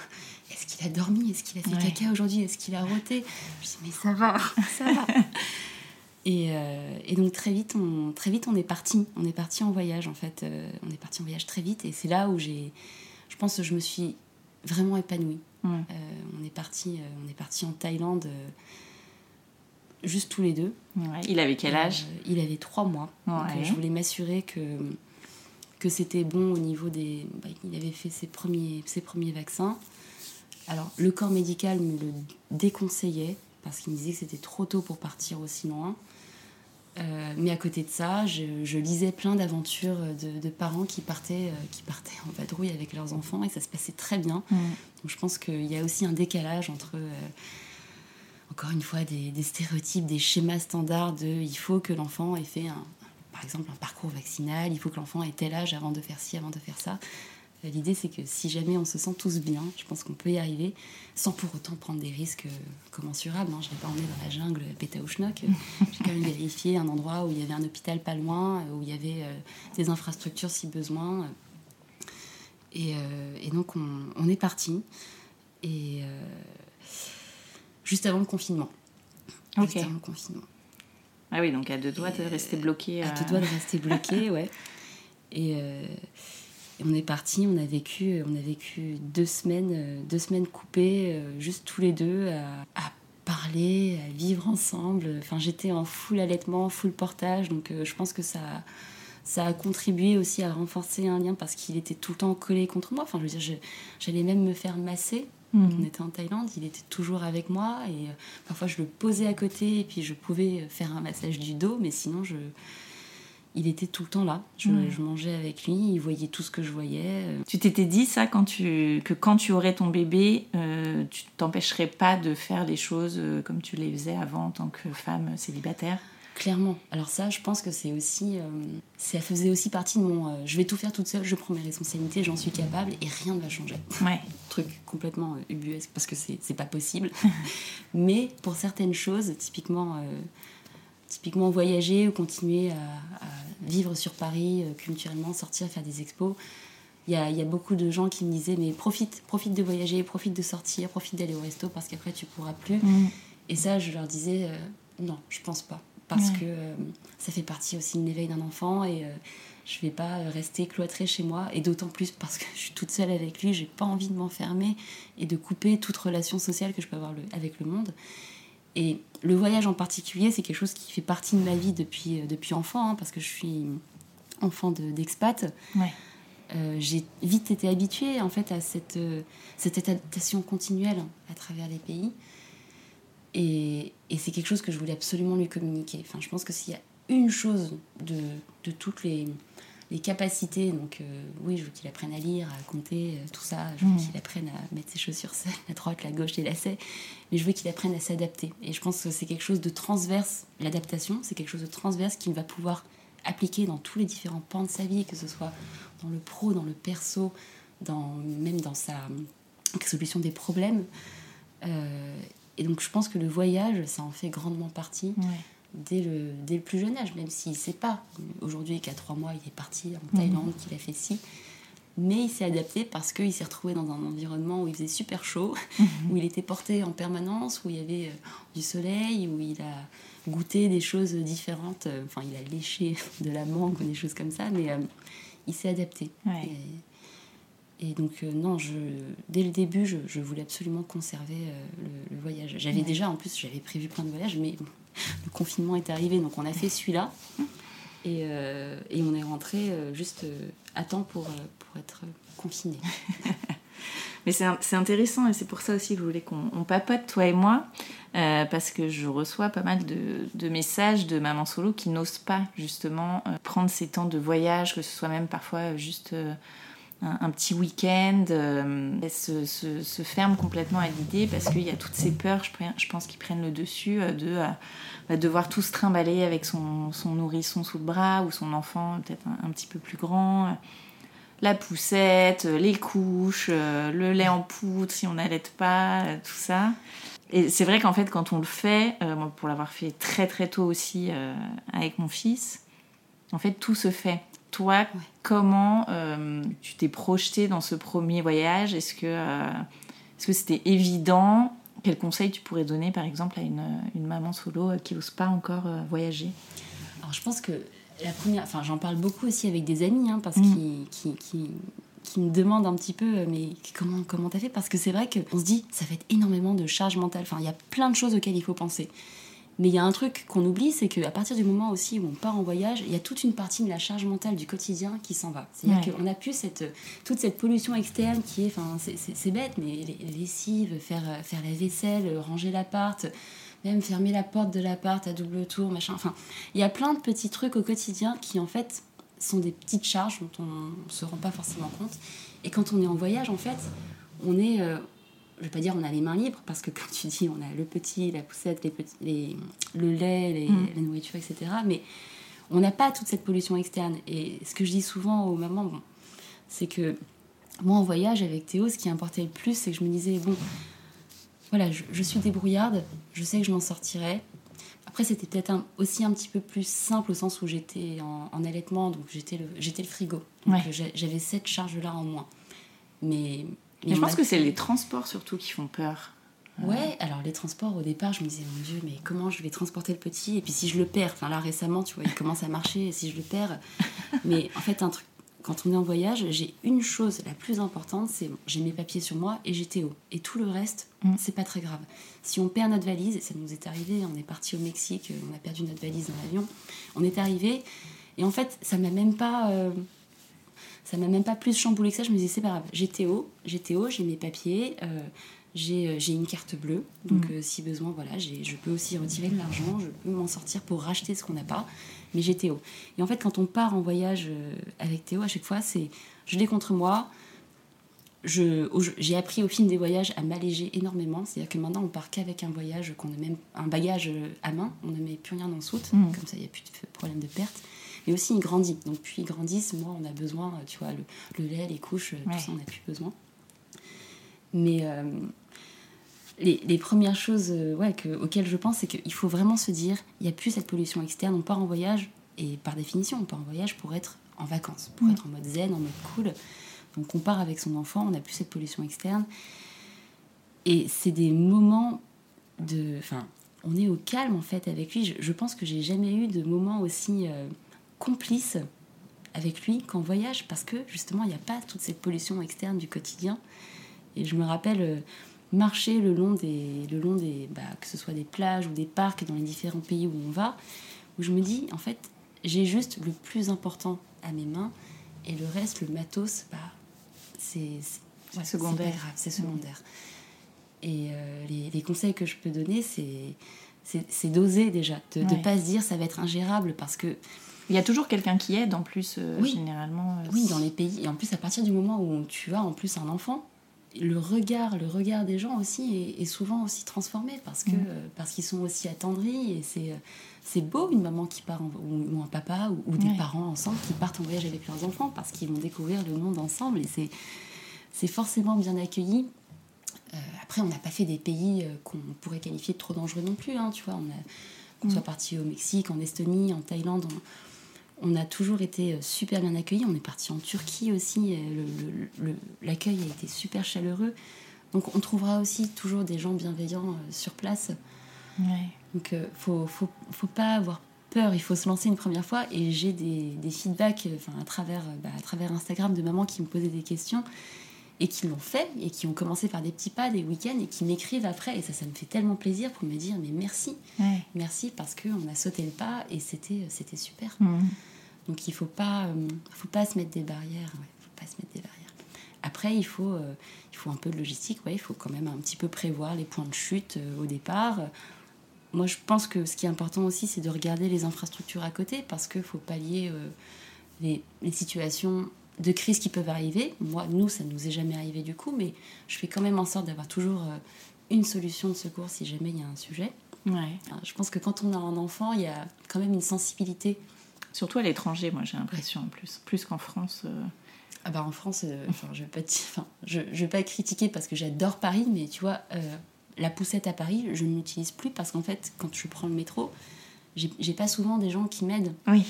S2: est qu'il a dormi, est-ce qu'il a fait
S3: Ouais.
S2: caca aujourd'hui, est-ce qu'il a roté? Je dis mais ça va, ça va. Et, euh, et donc très vite, on, très vite, on est parti. On est parti en voyage en fait. On est parti en voyage très vite et c'est là où j'ai, je pense, que je me suis vraiment épanouie. On est parti, on est parti en Thaïlande, juste tous les deux.
S3: Ouais. Il avait quel âge?
S2: Euh, Il avait trois mois. Donc,
S3: Ouais.
S2: euh, je voulais m'assurer que, que c'était bon au niveau des. bah, il avait fait ses premiers, ses premiers vaccins. Alors, le corps médical me le déconseillait parce qu'il me disait que c'était trop tôt pour partir aussi loin. Euh, mais à côté de ça, je, je lisais plein d'aventures de, de parents qui partaient, euh, qui partaient en vadrouille avec leurs enfants et ça se passait très bien.
S3: Mm.
S2: Donc je pense qu'il y a aussi un décalage entre, euh, encore une fois, des, stéréotypes, des schémas standards de il faut que l'enfant ait fait, par exemple, un parcours vaccinal, il faut que l'enfant ait tel âge avant de faire ci, avant de faire ça. Euh, L'idée, c'est que si jamais on se sent tous bien, je pense qu'on peut y arriver sans pour autant prendre des risques euh, commensurables. hein. Je n'ai pas emmené dans la jungle péta au schnock. J'ai quand même vérifié un endroit où il y avait un hôpital pas loin, euh, où il y avait euh, des infrastructures si besoin. Et, euh, donc, on, on est parti. Et euh, juste avant le confinement.
S3: Ok.
S2: Juste avant le confinement.
S3: Ah oui, donc à deux doigts, t'es resté bloqué.
S2: À
S3: euh,
S2: deux doigts de rester bloqué, ouais. Et, euh, et on est parti, on a vécu, on a vécu deux semaines, euh, deux semaines coupées, euh, juste tous les deux, à, à parler, à vivre ensemble. Enfin, j'étais en full allaitement, full portage, donc euh, je pense que ça, ça a contribué aussi à renforcer un lien parce qu'il était tout le temps collé contre moi. Enfin, je veux dire, j'allais même me faire masser.
S3: Mm.
S2: On était en Thaïlande, il était toujours avec moi et euh, parfois je le posais à côté et puis je pouvais faire un massage du dos, mais sinon je, il était tout le temps là. Je, je mangeais avec lui, il voyait tout ce que je voyais. euh,
S3: Tu t'étais dit ça quand tu que quand tu aurais ton bébé, euh, tu t'empêcherais pas de faire les choses euh, comme tu les faisais avant en tant que femme célibataire?
S2: Clairement. Alors ça, je pense que c'est aussi, euh, ça faisait aussi partie de mon, euh, je vais tout faire toute seule, je prends mes responsabilités, j'en suis capable et rien ne va changer.
S3: Ouais.
S2: truc complètement euh, ubuesque parce que c'est c'est pas possible. Mais pour certaines choses, typiquement, euh, typiquement voyager ou continuer à, à vivre sur Paris, culturellement, sortir, faire des expos, il y a, il y a beaucoup de gens qui me disaient mais profite, profite de voyager, profite de sortir, profite d'aller au resto parce qu'après tu pourras plus.
S3: Mm.
S2: Et ça, je leur disais non, je pense pas. Parce
S3: Ouais.
S2: que euh, ça fait partie aussi de l'éveil d'un enfant et euh, je vais pas rester cloîtrée chez moi. Et d'autant plus parce que je suis toute seule avec lui, j'ai pas envie de m'enfermer et de couper toute relation sociale que je peux avoir le- avec le monde. Et le voyage en particulier, c'est quelque chose qui fait partie de ma vie depuis, euh, depuis enfant, hein, parce que je suis enfant de- d'expat.
S3: Ouais.
S2: Euh, j'ai vite été habituée en fait à cette, cette adaptation continuelle à travers les pays. Et, et c'est quelque chose que je voulais absolument lui communiquer. Enfin, je pense que s'il y a une chose de, de toutes les, les capacités. Donc, oui, je veux qu'il apprenne à lire, à compter, tout ça. Je veux
S3: Mm.
S2: qu'il apprenne à mettre ses chaussures seules, la droite, la gauche, les lacets. Mais je veux qu'il apprenne à s'adapter. Et je pense que c'est quelque chose de transverse. L'adaptation, c'est quelque chose de transverse qu'il va pouvoir appliquer dans tous les différents pans de sa vie, que ce soit dans le pro, dans le perso, dans, même dans sa résolution des problèmes. Euh, et donc je pense que le voyage, ça en fait grandement partie
S3: Ouais.
S2: dès le, dès le plus jeune âge, même s'il ne sait pas. Aujourd'hui, qu'à trois mois, il est parti
S3: Mhm.
S2: en Thaïlande, qu'il a fait ci. Mais il s'est adapté parce qu'il s'est retrouvé dans un environnement où il faisait super chaud,
S3: Mhm.
S2: où il était porté en permanence, où il y avait euh, du soleil, où il a goûté des choses différentes. Enfin, il a léché de la mangue ou des choses comme ça, mais euh, il s'est adapté.
S3: Ouais.
S2: Et, et donc, euh, non, je, dès le début, je, je voulais absolument conserver euh, le, le voyage. J'avais déjà, en plus, j'avais prévu plein de voyages, mais bon, le confinement est arrivé, donc on a fait celui-là. Et, euh, et on est rentré juste à temps pour, pour être confiné.
S3: Mais c'est intéressant et c'est pour ça aussi que je voulais qu'on on papote, toi et moi, euh, parce que je reçois pas mal de, de messages de mamans solo qui n'osent pas justement euh, prendre ces temps de voyage, que ce soit même parfois juste un, petit week-end. euh, se, se, se ferment complètement à l'idée parce qu'il y a toutes ces peurs, je, pense, qui prennent le dessus euh, de euh, bah, devoir tout se trimballer avec son, son nourrisson sous le bras ou son enfant peut-être un, petit peu plus grand la poussette, les couches, le lait en poudre si on n'allait pas, tout ça. Et c'est vrai qu'en fait, quand on le fait, pour l'avoir fait très très tôt aussi avec mon fils, en fait, tout se fait. Toi, comment euh, tu t'es projeté dans ce premier voyage? Est-ce que euh, est-ce que c'était évident? Quel conseil tu pourrais donner, par exemple, à une, une maman solo euh, qui n'ose pas encore euh, voyager?
S2: Alors, je pense que la première. Enfin, j'en parle beaucoup aussi avec des amis, hein, parce
S3: Mm.
S2: qu'ils qui, me demandent un petit peu, mais comment comment t'as fait? Parce que c'est vrai qu'on se dit, ça va être énormément de charge mentale. Enfin, il y a plein de choses auxquelles il faut penser. Mais il y a un truc qu'on oublie, c'est qu'à partir du moment aussi où on part en voyage, il y a toute une partie de la charge mentale du quotidien qui s'en va. C'est-à-dire
S3: Ouais.
S2: qu'on a plus cette, toute cette pollution externe qui est, enfin, c'est- bête, mais les, les lessives, faire, faire la vaisselle, ranger l'appart, même fermer la porte de l'appart à double tour, machin. Enfin, il y a plein de petits trucs au quotidien qui, en fait, sont des petites charges dont on ne se rend pas forcément compte. Et quand on est en voyage, en fait, on est. euh, je vais pas dire on a les mains libres, parce que comme tu dis, on a le petit, la poussette, les petits, les, le lait, les-
S3: Mm.
S2: la nourriture, etc. Mais on n'a pas toute cette pollution externe. Et ce que je dis souvent aux mamans, bon, c'est que moi, en voyage avec Théo, ce qui importait le plus, c'est que je me disais, bon, voilà, je, je suis débrouillarde, je sais que je m'en sortirai. Après, c'était peut-être un- aussi un petit peu plus simple au sens où j'étais en, en allaitement, donc j'étais le, j'étais le frigo. Donc
S3: Ouais.
S2: j'a- j'avais cette charge-là en moins. Mais
S3: Et je pense que c'est les transports surtout qui font peur.
S2: Ouais, alors les transports, au départ, je me disais, mon Dieu, mais comment je vais transporter le petit? Et puis si je le perds, enfin là récemment, tu vois, il commence à marcher, et si je le perds. Mais en fait, un truc, quand on est en voyage, j'ai une chose la plus importante, c'est bon, j'ai mes papiers sur moi et j'ai Théo. Et tout le reste,
S3: Mm.
S2: c'est pas très grave. Si on perd notre valise, et ça nous est arrivé, on est parti au Mexique, euh, on a perdu notre valise dans l'avion, on est arrivé, et en fait, ça m'a même pas. euh, ça m'a même pas plus chamboulé que ça. Je me disais, c'est pas grave. J'ai Théo, j'ai Théo, j'ai mes papiers, euh, j'ai euh, j'ai une carte bleue. Donc,
S3: Mm.
S2: euh, si besoin, voilà, je peux aussi retirer de l'argent, je peux m'en sortir pour racheter ce qu'on n'a pas. Mais j'ai Théo. Et en fait, quand on part en voyage euh, avec Théo, à chaque fois, c'est je l'ai contre moi. J'ai appris au fil des voyages à m'alléger énormément. C'est-à-dire que maintenant, on part qu'avec un voyage, qu'on a même un bagage à main, on ne met plus rien dans le soute,
S3: Mm.
S2: comme ça, il n'y a plus de problème de perte. Mais aussi, il grandit. Donc, plus ils grandissent, moi, on a besoin, euh, tu vois, le, le lait, les couches, euh,
S3: Ouais.
S2: tout ça, on n'a plus besoin. Mais euh, les, les premières choses ouais, que- auxquelles je pense, c'est qu'il faut vraiment se dire, il n'y a plus cette pollution externe, on part en voyage, et par définition, on part en voyage pour être en vacances, pour être en mode zen, en mode cool. Donc on part avec son enfant, on n'a plus cette pollution externe. Et c'est des moments de... Enfin, on est au calme en fait avec lui. Je, je pense que j'ai jamais eu de moment aussi euh, complice avec lui qu'en voyage parce que justement il n'y a pas toute cette pollution externe du quotidien. Et je me rappelle euh, marcher le long des, le long des, bah, que ce soit des plages ou des parcs dans les différents pays où on va, où je me dis en fait j'ai juste le plus important à mes mains et le reste, le matos, bah, c'est ouais,
S3: secondaire.
S2: c'est secondaire. Et euh, les, les conseils que je peux donner, c'est c'est c'est d'oser déjà, de ne
S3: Ouais.
S2: pas se dire ça va être ingérable parce que
S3: Il y a toujours quelqu'un qui aide en plus, euh,
S2: Oui.
S3: généralement. euh,
S2: Oui, dans les pays. Et en plus, à partir du moment où tu as en plus un enfant, le regard, le regard des gens aussi est, est souvent aussi transformé parce que
S3: Mm.
S2: euh, parce qu'ils sont aussi attendris et c'est c'est beau une maman qui part en- ou, ou un papa ou, ou des
S3: Ouais.
S2: parents ensemble qui partent en voyage avec leurs enfants parce qu'ils vont découvrir le monde ensemble et c'est c'est forcément bien accueilli. Après, on n'a pas fait des pays qu'on pourrait qualifier de trop dangereux non plus. hein, tu vois, on a qu'on
S3: Mm.
S2: soit parti au Mexique, en Estonie, en Thaïlande, on, a toujours été euh, super bien accueillis. On est parti en Turquie aussi. le- L'accueil a été super chaleureux. Donc, on trouvera aussi toujours des gens bienveillants euh, sur place.
S3: ouais.
S2: Donc, euh, faut, faut, faut pas avoir peur. Il faut se lancer une première fois. Et j'ai des, des feedbacks, euh, enfin, à travers, euh, bah, à travers Instagram de mamans qui me posaient des questions et qui l'ont fait et qui ont commencé par des petits pas, des week-ends et qui m'écrivent après. Et ça, ça me fait tellement plaisir pour me dire mais merci,
S3: Ouais.
S2: merci parce qu'on a sauté le pas et c'était, c'était super.
S3: Mhm.
S2: Donc il faut pas, euh, faut pas se mettre des barrières. Ouais, faut pas se mettre des barrières. Après, il faut, euh, il faut un peu de logistique. Ouais, il faut quand même un petit peu prévoir les points de chute euh, au départ. Moi, je pense que ce qui est important aussi, c'est de regarder les infrastructures à côté parce qu'il faut pallier euh, les, les situations de crise qui peuvent arriver. Moi, nous, ça nous est jamais arrivé du coup, mais je fais quand même en sorte d'avoir toujours euh, une solution de secours si jamais il y a un sujet.
S3: Ouais.
S2: Alors, je pense que quand on a un enfant, il y a quand même une sensibilité
S3: Surtout à l'étranger, moi j'ai l'impression en plus. Plus qu'en France. euh,
S2: Ah bah en France, euh, enfin, je vais pas te- enfin, je, je vais pas critiquer parce que j'adore Paris, mais tu vois, euh, la poussette à Paris, je ne l'utilise plus parce qu'en fait, quand je prends le métro, j'ai pas souvent des gens qui m'aident.
S3: Oui.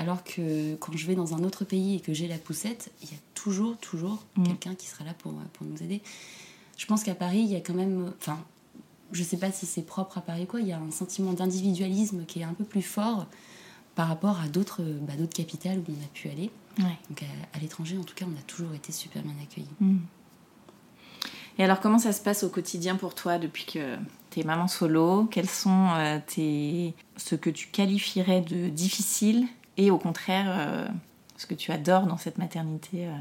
S2: Alors que quand je vais dans un autre pays et que j'ai la poussette, il y a toujours, toujours
S3: Mm.
S2: quelqu'un qui sera là pour, pour nous aider. Je pense qu'à Paris, il y a quand même. Enfin, je sais pas si c'est propre à Paris ou quoi, il y a un sentiment d'individualisme qui est un peu plus fort par rapport à d'autres bah, d'autres capitales où on a pu aller.
S3: Ouais.
S2: Donc à, à l'étranger, en tout cas, on a toujours été super bien accueillis.
S3: Mhm. Et alors, comment ça se passe au quotidien pour toi depuis que tu es maman solo? Quels sont euh, tes... ce que tu qualifierais de difficile et au contraire euh, ce que tu adores dans cette maternité euh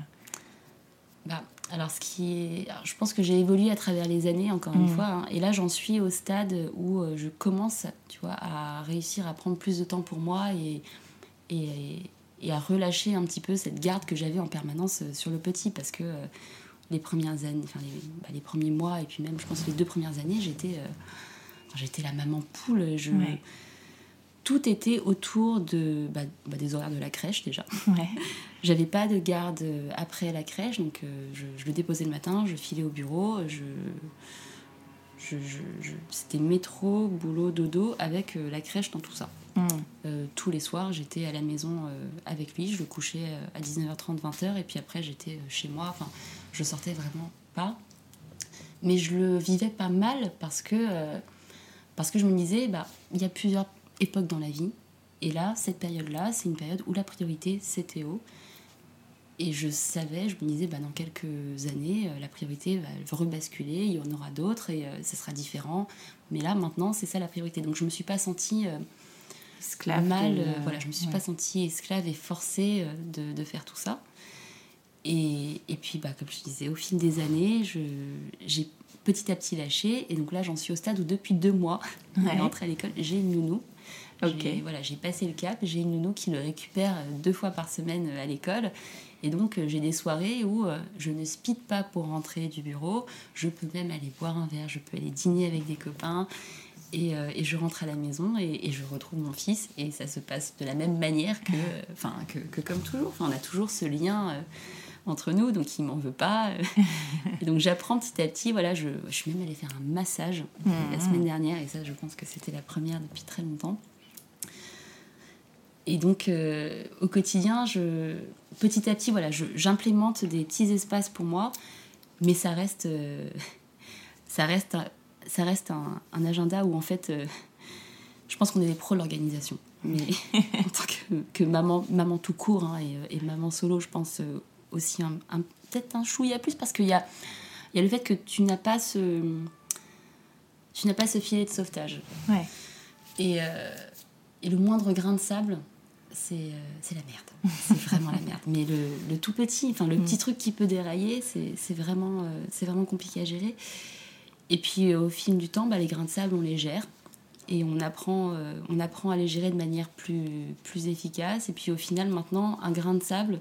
S2: Bah, alors, ce qui est... alors, je pense que j'ai évolué à travers les années, encore une
S3: Mm.
S2: fois. hein. et là, j'en suis au stade où euh, je commence, tu vois, à réussir à prendre plus de temps pour moi et, et, et à relâcher un petit peu cette garde que j'avais en permanence euh, sur le petit. Parce que euh, les premières années, enfin, les, bah, les premiers mois, et puis même, je pense, les deux premières années, j'étais... j'étais la maman poule. Je...
S3: Ouais.
S2: Tout était autour de, bah, bah, des horaires de la crèche déjà.
S3: Ouais.
S2: J'avais pas de garde euh, après la crèche, donc euh, je, je le déposais le matin, je filais au bureau, je, je, je- je- c'était métro, boulot, dodo, avec euh, la crèche dans tout ça. Euh, tous les soirs, j'étais à la maison avec lui, je le couchais à 19h30, 20h, et puis après j'étais chez moi, enfin, je sortais vraiment pas. Mais je le vivais pas mal parce que, parce que je me disais, bah, il y a plusieurs époques dans la vie, et là, cette période-là, c'est une période où la priorité, c'est Théo. Et je savais, je me disais, bah, dans quelques années, euh, la priorité va rebasculer, il y en aura d'autres et euh, ce sera différent. Mais là, maintenant, c'est ça la priorité. Donc je me suis pas sentie euh,
S3: Esclave
S2: mal, euh, voilà, je me suis
S3: ouais.
S2: pas sentie esclave et forcée de, de faire tout ça. Et, et puis, bah, comme je disais, au fil des années, j'ai petit à petit lâché. Et donc là, j'en suis au stade où depuis deux mois,
S3: Ouais.
S2: est entré à l'école, j'ai une nounou.
S3: Ok.
S2: J'ai- Voilà, j'ai passé le cap, j'ai une nounou qui le récupère euh, deux fois par semaine euh, à l'école. Et donc, euh, j'ai des soirées où je ne speed pas pour rentrer du bureau. Je peux même aller boire un verre, je peux aller dîner avec des copains. Et, et je rentre à la maison et, et je retrouve mon fils. Et ça se passe de la même manière que, enfin, que, que comme toujours. Enfin, on a toujours ce lien entre nous, donc il m'en veut pas. et donc, j'apprends petit à petit. Voilà, je, je suis même allée faire un massage la semaine dernière. Et ça, je pense que c'était la première depuis très longtemps. Et donc, euh, au quotidien, je, petit à petit, voilà, j'implémente des petits espaces pour moi, mais ça reste, euh, ça reste, un- ça reste un, un agenda où, en fait, euh, je pense qu'on est des pros de l'organisation. Mais en tant que, que maman, maman tout court hein, et, et maman solo, je pense aussi un, un- peut-être un chouïa plus parce qu'il y a, y a le fait que tu n'as pas ce, tu n'as pas ce filet de sauvetage.
S3: Ouais.
S2: Et, euh, et le moindre grain de sable, c'est euh, la merde. C'est vraiment la merde. Mais le, le tout petit, enfin le petit truc qui peut dérailler, c'est vraiment, euh, c'est vraiment compliqué à gérer. Et puis euh, au fil du temps, bah, les grains de sable, on les gère. et on apprend, euh, on apprend à les gérer de manière plus, plus efficace. Et puis au final, maintenant, un grain de sable,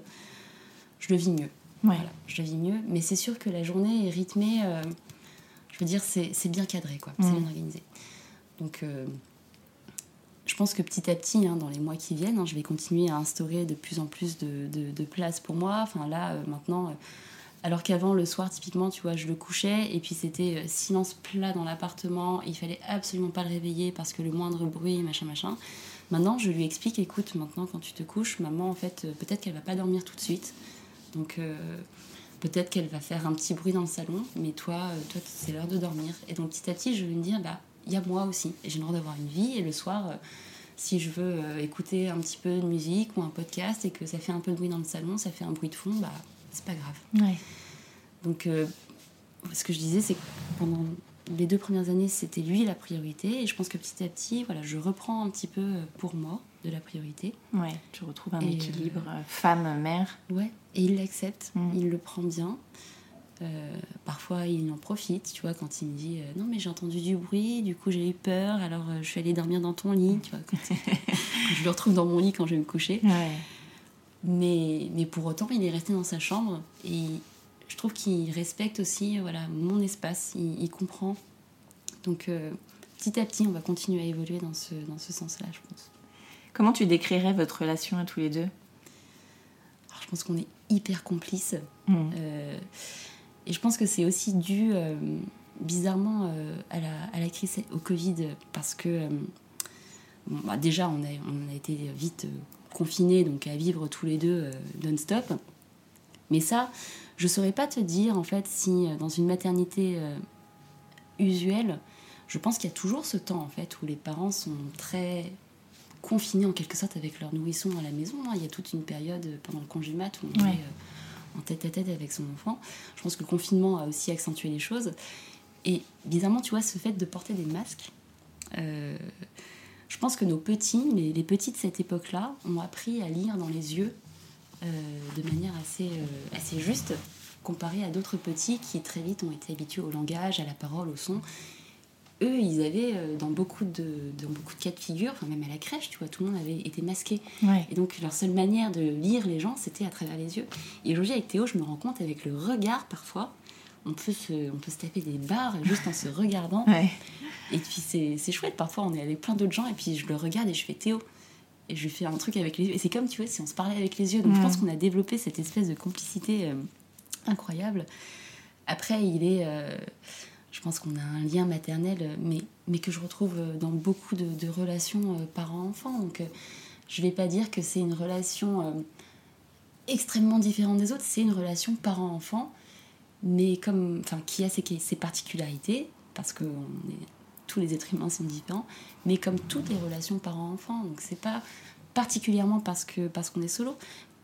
S2: je le vis mieux. Voilà, je le vis mieux. Mais c'est sûr que la journée est rythmée, je veux dire, c'est bien cadré, quoi. C'est mm. bien organisé. Donc, je pense que petit à petit, hein, dans les mois qui viennent, hein, je vais continuer à instaurer de plus en plus de, de, de place pour moi. Enfin, là, maintenant alors qu'avant, le soir, typiquement, tu vois, je le couchais et puis c'était euh, silence plat dans l'appartement. Il fallait absolument pas le réveiller parce que le moindre bruit, machin, machin. Maintenant, je lui explique, écoute, maintenant quand tu te couches, maman, en fait, euh, peut-être qu'elle va pas dormir tout de suite. Donc, euh, peut-être qu'elle va faire un petit bruit dans le salon, mais toi, toi c'est l'heure de dormir. Et donc, petit à petit, je vais me dire, bah, il y a moi aussi. J'ai le droit d'avoir une vie. Et le soir, si je veux écouter un petit peu de musique ou un podcast et que ça fait un peu de bruit dans le salon, ça fait un bruit de fond, bah, c'est pas grave. Donc, euh, ce que je disais, c'est que pendant les deux premières années, c'était lui la priorité. Et je pense que petit à petit, voilà, je reprends un petit peu euh, pour moi de la priorité.
S3: Ouais, tu retrouves un équilibre euh, femme-mère.
S2: Ouais, et il l'accepte, mm. il le prend bien. Parfois, il en profite, tu vois, quand il me dit Non, mais j'ai entendu du bruit, du coup j'ai eu peur, alors je suis allée dormir dans ton lit, tu vois. Quand, je le retrouve dans mon lit quand je vais me coucher. Ouais. Mais, mais pour autant, il est resté dans sa chambre et je trouve qu'il respecte aussi voilà, mon espace, il, comprend. Donc euh, petit à petit, on va continuer à évoluer dans ce, dans ce sens-là, je pense.
S3: Comment tu décrirais votre relation à tous les deux?
S2: Je pense qu'on est hyper complices. Mmh. Euh, et je pense que c'est aussi dû euh, bizarrement à, la, à, la, crise au Covid parce que bah, déjà on a, on a été vite confinés, donc à vivre tous les deux non-stop. Mais ça, je saurais pas te dire en fait si euh, dans une maternité euh, usuelle, je pense qu'il y a toujours ce temps en fait où les parents sont très confinés en quelque sorte avec leur nourrisson à la maison. Hein. Il y a toute une période euh, pendant le congé mat où on est en tête à tête avec son enfant. Je pense que le confinement a aussi accentué les choses. Et bizarrement, tu vois, ce fait de porter des masques, je pense que nos petits, les, les petits de cette époque-là, ont appris à lire dans les yeux euh, de manière assez, euh, assez juste comparé à d'autres petits qui très vite ont été habitués au langage, à la parole, au son. Eux, ils avaient euh, dans beaucoup de, dans beaucoup de cas de figure, enfin même à la crèche, tu vois, tout le monde avait été masqué. Et donc leur seule manière de lire les gens, c'était à travers les yeux. Et aujourd'hui avec Théo, je me rends compte avec le regard parfois, on peut se, on peut se taper des barres juste en se regardant. Et puis c'est chouette, parfois on est avec plein d'autres gens et puis je le regarde et je fais Théo et je lui fais un truc avec les yeux. Et c'est comme, tu vois, si on se parlait avec les yeux. Donc je pense qu'on a développé cette espèce de complicité euh, incroyable. Après, il est. Euh, je pense qu'on a un lien maternel, mais, mais que je retrouve dans beaucoup de, relations euh, parents-enfants. Donc je vais pas dire que c'est une relation extrêmement différente des autres. C'est une relation parent-enfant, mais comme, enfin, qui a ses, particularités, parce qu'on est tous les êtres humains sont différents, mais comme toutes les relations parents-enfants. Donc c'est pas particulièrement parce que parce qu'on est solo,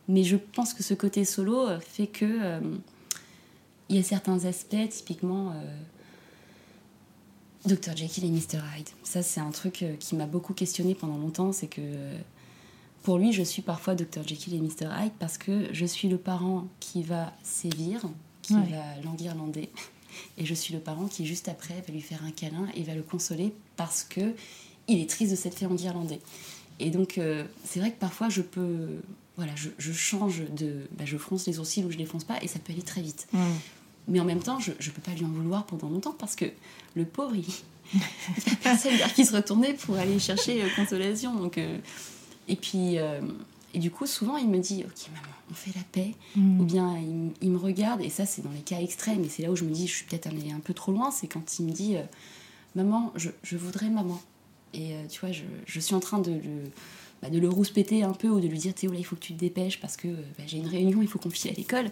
S2: mais je pense que ce côté solo euh, fait que euh, il y a certains aspects, typiquement euh, Dr Jekyll et Mr Hyde. Ça c'est un truc qui m'a beaucoup questionné pendant longtemps, c'est que pour lui, je suis parfois Dr Jekyll et Mr Hyde parce que je suis le parent qui va sévir, qui va l'enguirlander et je suis le parent qui, juste après, va lui faire un câlin et va le consoler parce que il est triste de s'être fait enguirlander. Et donc, euh, c'est vrai que parfois, je peux. Voilà, je, je change de. Bah, je fronce les sourcils ou je les fronce pas et ça peut aller très vite. Mais en même temps, je ne peux pas lui en vouloir pendant longtemps parce que le pauvre, il n'y a personne vers qui se retourner pour aller chercher euh, consolation. Donc, euh, et puis. et du coup, souvent, il me dit Ok, maman, on fait la paix, mm. ou bien il, me regarde, et ça c'est dans les cas extrêmes, et c'est là où je me dis je suis peut-être allée un peu trop loin, c'est quand il me dit euh, maman, je, je, voudrais maman. Et euh, tu vois, je, je, suis en train de le, bah, de le rouspéter un peu, ou de lui dire Théo, là il faut que tu te dépêches parce que bah, j'ai une réunion, il faut qu'on file à l'école.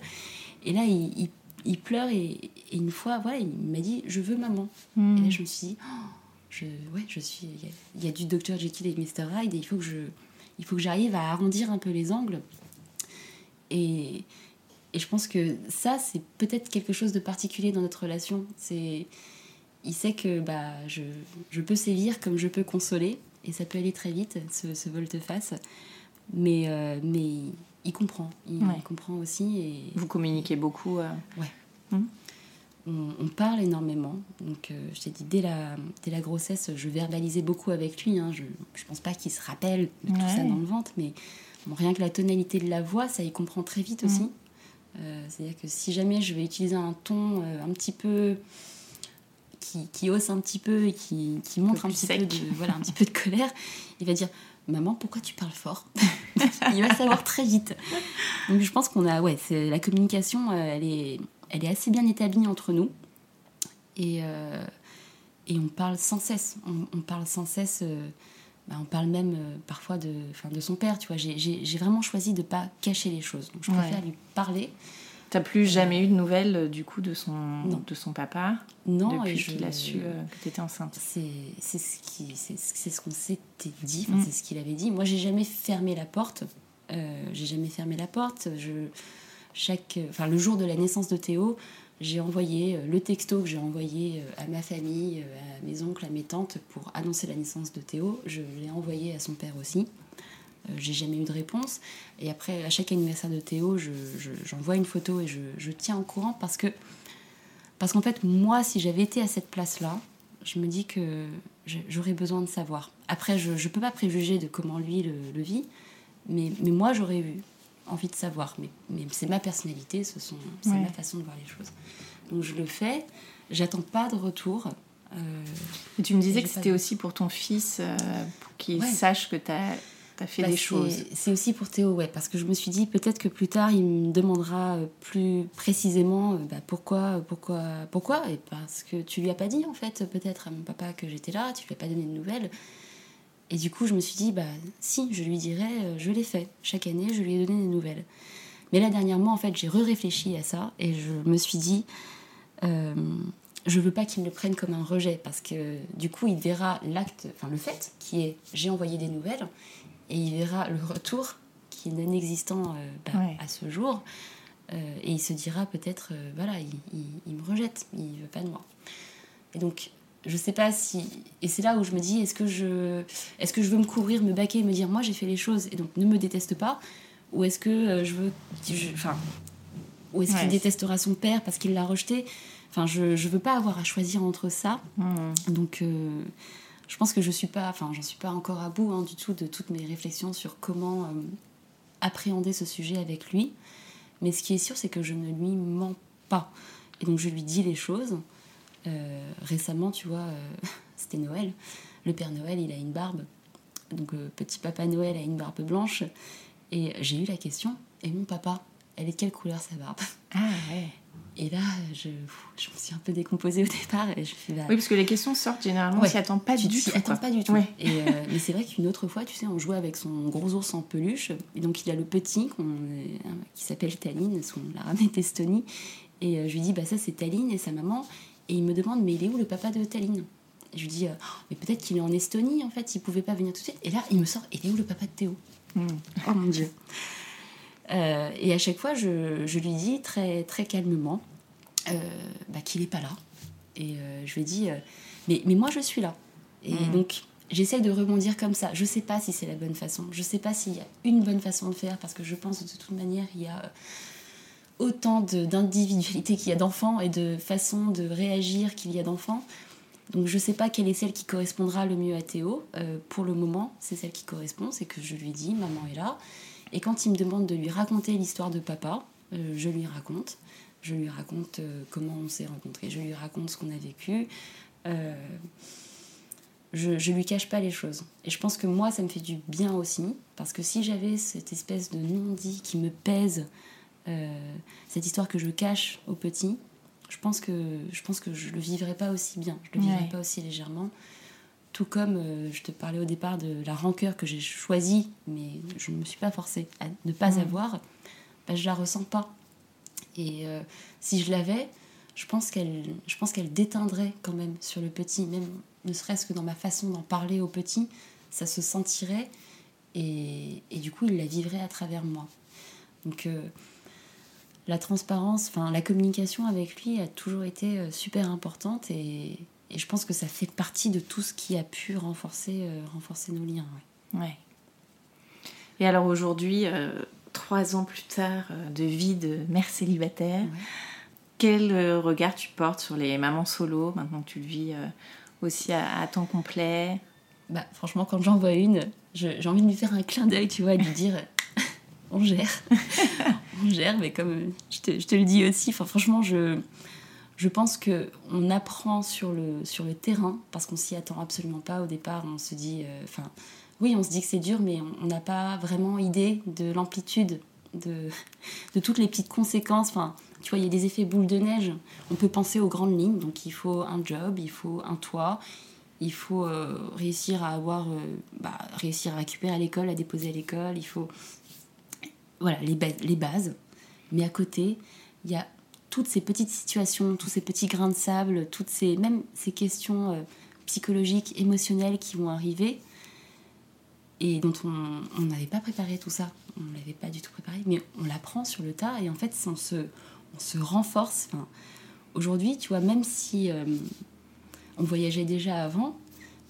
S2: Et là il, il, pleure, et, une fois, voilà, il m'a dit je veux maman. Mm. Et là je me suis dit oh, je, ouais, je suis, il y, a du Dr Jekyll et Mr Hyde, et il faut que je. Il faut que j'arrive à arrondir un peu les angles et, et je pense que ça, c'est peut-être quelque chose de particulier dans notre relation. C'est, il sait que bah, je, je, peux sévir comme je peux consoler, et ça peut aller très vite, ce, ce volte-face. Mais, euh, mais il comprend, il, comprend aussi. Et...
S3: Vous communiquez beaucoup
S2: euh... Ouais. Hum. on, parle énormément. Donc, euh, je t'ai dit, dès la, dès la grossesse, je verbalisais beaucoup avec lui. Hein. Je ne pense pas qu'il se rappelle de tout ça dans le ventre, mais rien que la tonalité de la voix, ça y comprend très vite aussi. Mm. Euh, c'est-à-dire que si jamais je vais utiliser un ton euh, un petit peu. Qui, qui, hausse un petit peu et qui, qui montre un, petit peu, de, voilà, un petit peu de colère, il va dire Maman, pourquoi tu parles fort? Il va savoir très vite. Donc je pense qu'on a. Ouais, la communication, elle est elle est assez bien établie entre nous. Et, euh, et on parle sans cesse. On, parle sans cesse. Euh, bah, on parle même euh, parfois de, de son père. Tu vois, j'ai vraiment choisi de ne pas cacher les choses. Donc je préfère lui parler.
S3: T'as plus jamais eu de nouvelles du coup de son, de son papa?
S2: Non,
S3: depuis qu'il a su que tu étais enceinte.
S2: C'est ce ce qu'on s'était dit, mm. c'est ce qu'il avait dit. Moi, j'ai jamais fermé la porte. j'ai jamais fermé la porte. Je, chaque, enfin, le jour de la naissance de Théo, j'ai envoyé euh, le texto que j'ai envoyé euh, à ma famille, euh, à mes oncles, à mes tantes pour annoncer la naissance de Théo. Je l'ai envoyé à son père aussi. J'ai jamais eu de réponse. Et après, à chaque anniversaire de Théo, j'envoie une photo et je, tiens au courant parce que, parce qu'en fait, moi, si j'avais été à cette place-là, je me dis que j'aurais besoin de savoir. Après, je ne peux pas préjuger de comment lui le, le vit, mais, mais moi, j'aurais eu envie de savoir. Mais, mais c'est ma personnalité, ce sont, c'est ma façon de voir les choses. Donc je le fais, j'attends pas de retour.
S3: Euh, et tu me disais que c'était aussi pour ton fils, euh, pour qu'il sache que tu as, fait bah, des choses.
S2: C'est aussi pour Théo, ouais, parce que je me suis dit peut-être que plus tard il me demandera euh, plus précisément bah, pourquoi, pourquoi, pourquoi, et parce que tu lui as pas dit en fait, peut-être à mon papa que j'étais là, tu lui as pas donné de nouvelles. Et du coup, je me suis dit, bah si, je lui dirais, euh, je l'ai fait. Chaque année, je lui ai donné des nouvelles. Mais là, dernièrement, en fait, j'ai re-réfléchi à ça et je me suis dit, euh, je veux pas qu'il me le prenne comme un rejet parce que du coup, il verra l'acte, enfin le fait qui est j'ai envoyé des nouvelles et il verra le retour qui est non existant euh, bah, à ce jour. Euh, et il se dira peut-être, voilà, il, il, me rejette, il veut pas de moi. Et donc, je sais pas si et c'est là où je me dis est-ce que je est-ce que je veux me couvrir me baquer me dire moi j'ai fait les choses et donc ne me déteste pas ou est-ce que euh, je veux enfin ou est-ce qu'il détestera son père parce qu'il l'a rejeté? Enfin je je veux pas avoir à choisir entre ça. Mmh. donc euh, je pense que je suis suis pas encore à bout hein, du tout de toutes mes réflexions sur comment euh, appréhender ce sujet avec lui mais ce qui est sûr c'est que je ne lui mens pas et donc je lui dis les choses euh, récemment, tu vois, euh, c'était Noël. Le Père Noël, il a une barbe. Donc, euh, petit Papa Noël a une barbe blanche. Et j'ai eu la question Et mon papa, elle est de quelle couleur sa barbe?
S3: Ah ouais.
S2: Et là, je, je me suis un peu décomposée au départ. Et je fais,
S3: bah, oui, parce que les questions sortent généralement, on s'y attend pas du tout.
S2: attends pas du tout. Et, mais c'est vrai qu'une autre fois, tu sais, on jouait avec son gros ours en peluche. Et donc, il y a le petit qui s'appelle Taline, on l'a ramené d'Estonie. Et je lui dis, bah ça, c'est Taline et sa maman. Et il me demande, mais il est où le papa de Taline? Je lui dis, euh, mais peut-être qu'il est en Estonie, en fait, il pouvait pas venir tout de suite. Et là, il me sort, il est où le papa de Théo? Hmm. Oh mon Dieu. Euh, et à chaque fois, je, je, lui dis très, très calmement euh, bah, qu'il n'est pas là. Et je lui dis, mais, mais moi, je suis là. Et hmm. donc, j'essaye de rebondir comme ça. Je sais pas si c'est la bonne façon. Je sais pas s'il y a une bonne façon de faire, parce que je pense que de toute manière, il y a autant d'individualité qu'il y a d'enfants et de façons de réagir qu'il y a d'enfants. Donc je ne sais pas quelle est celle qui correspondra le mieux à Théo. Euh, pour le moment, c'est celle qui correspond, c'est que je lui dis, maman est là. Et quand il me demande de lui raconter l'histoire de papa, euh, je lui raconte. Je lui raconte euh, comment on s'est rencontrés, je lui raconte ce qu'on a vécu. je, ne lui cache pas les choses. Et je pense que moi, ça me fait du bien aussi, parce que si j'avais cette espèce de non-dit qui me pèse, euh, cette histoire que je cache aux petits, je pense que je pense que je le vivrais pas aussi bien, je le vivrais pas aussi légèrement. Tout comme euh, je te parlais au départ de la rancœur que j'ai choisie, mais je ne me suis pas forcée à ne pas avoir, bah, je la ressens pas. Et euh, si je l'avais, je pense qu'elle je pense qu'elle déteindrait quand même sur le petit, même ne serait-ce que dans ma façon d'en parler au petit, ça se sentirait et, et, du coup il la vivrait à travers moi. Donc la transparence, enfin la communication avec lui a toujours été euh, super importante et, je pense que ça fait partie de tout ce qui a pu renforcer, euh, renforcer nos liens.
S3: Ouais. Et alors aujourd'hui, euh, trois ans plus tard de vie de mère célibataire, quel regard tu portes sur les mamans solo maintenant que tu le vis aussi à, temps complet?
S2: Bah, Franchement, quand j'en vois une, j'ai envie de lui faire un clin d'œil, tu vois, et de lui dire on gère. on gère, mais comme je te, je te le dis aussi, franchement, je, je pense qu'on apprend sur le, sur le terrain parce qu'on s'y attend absolument pas au départ. On se dit, euh, enfin, oui, on se dit que c'est dur, mais on n'a pas vraiment idée de l'amplitude, de, de toutes les petites conséquences. Enfin, tu vois, il y a des effets boule de neige. On peut penser aux grandes lignes. Donc, il faut un job, il faut un toit, il faut euh, réussir à avoir, euh, bah, réussir à récupérer à l'école, à déposer à l'école. Il faut, voilà, les, les bases. Mais à côté, il y a toutes ces petites situations, tous ces petits grains de sable, toutes ces, même ces questions euh, psychologiques, émotionnelles qui vont arriver et dont on n'avait pas préparé tout ça. On ne l'avait pas du tout préparé, mais on l'apprend sur le tas et en fait, on se, on se renforce. Enfin, aujourd'hui, tu vois, même si euh, on voyageait déjà avant,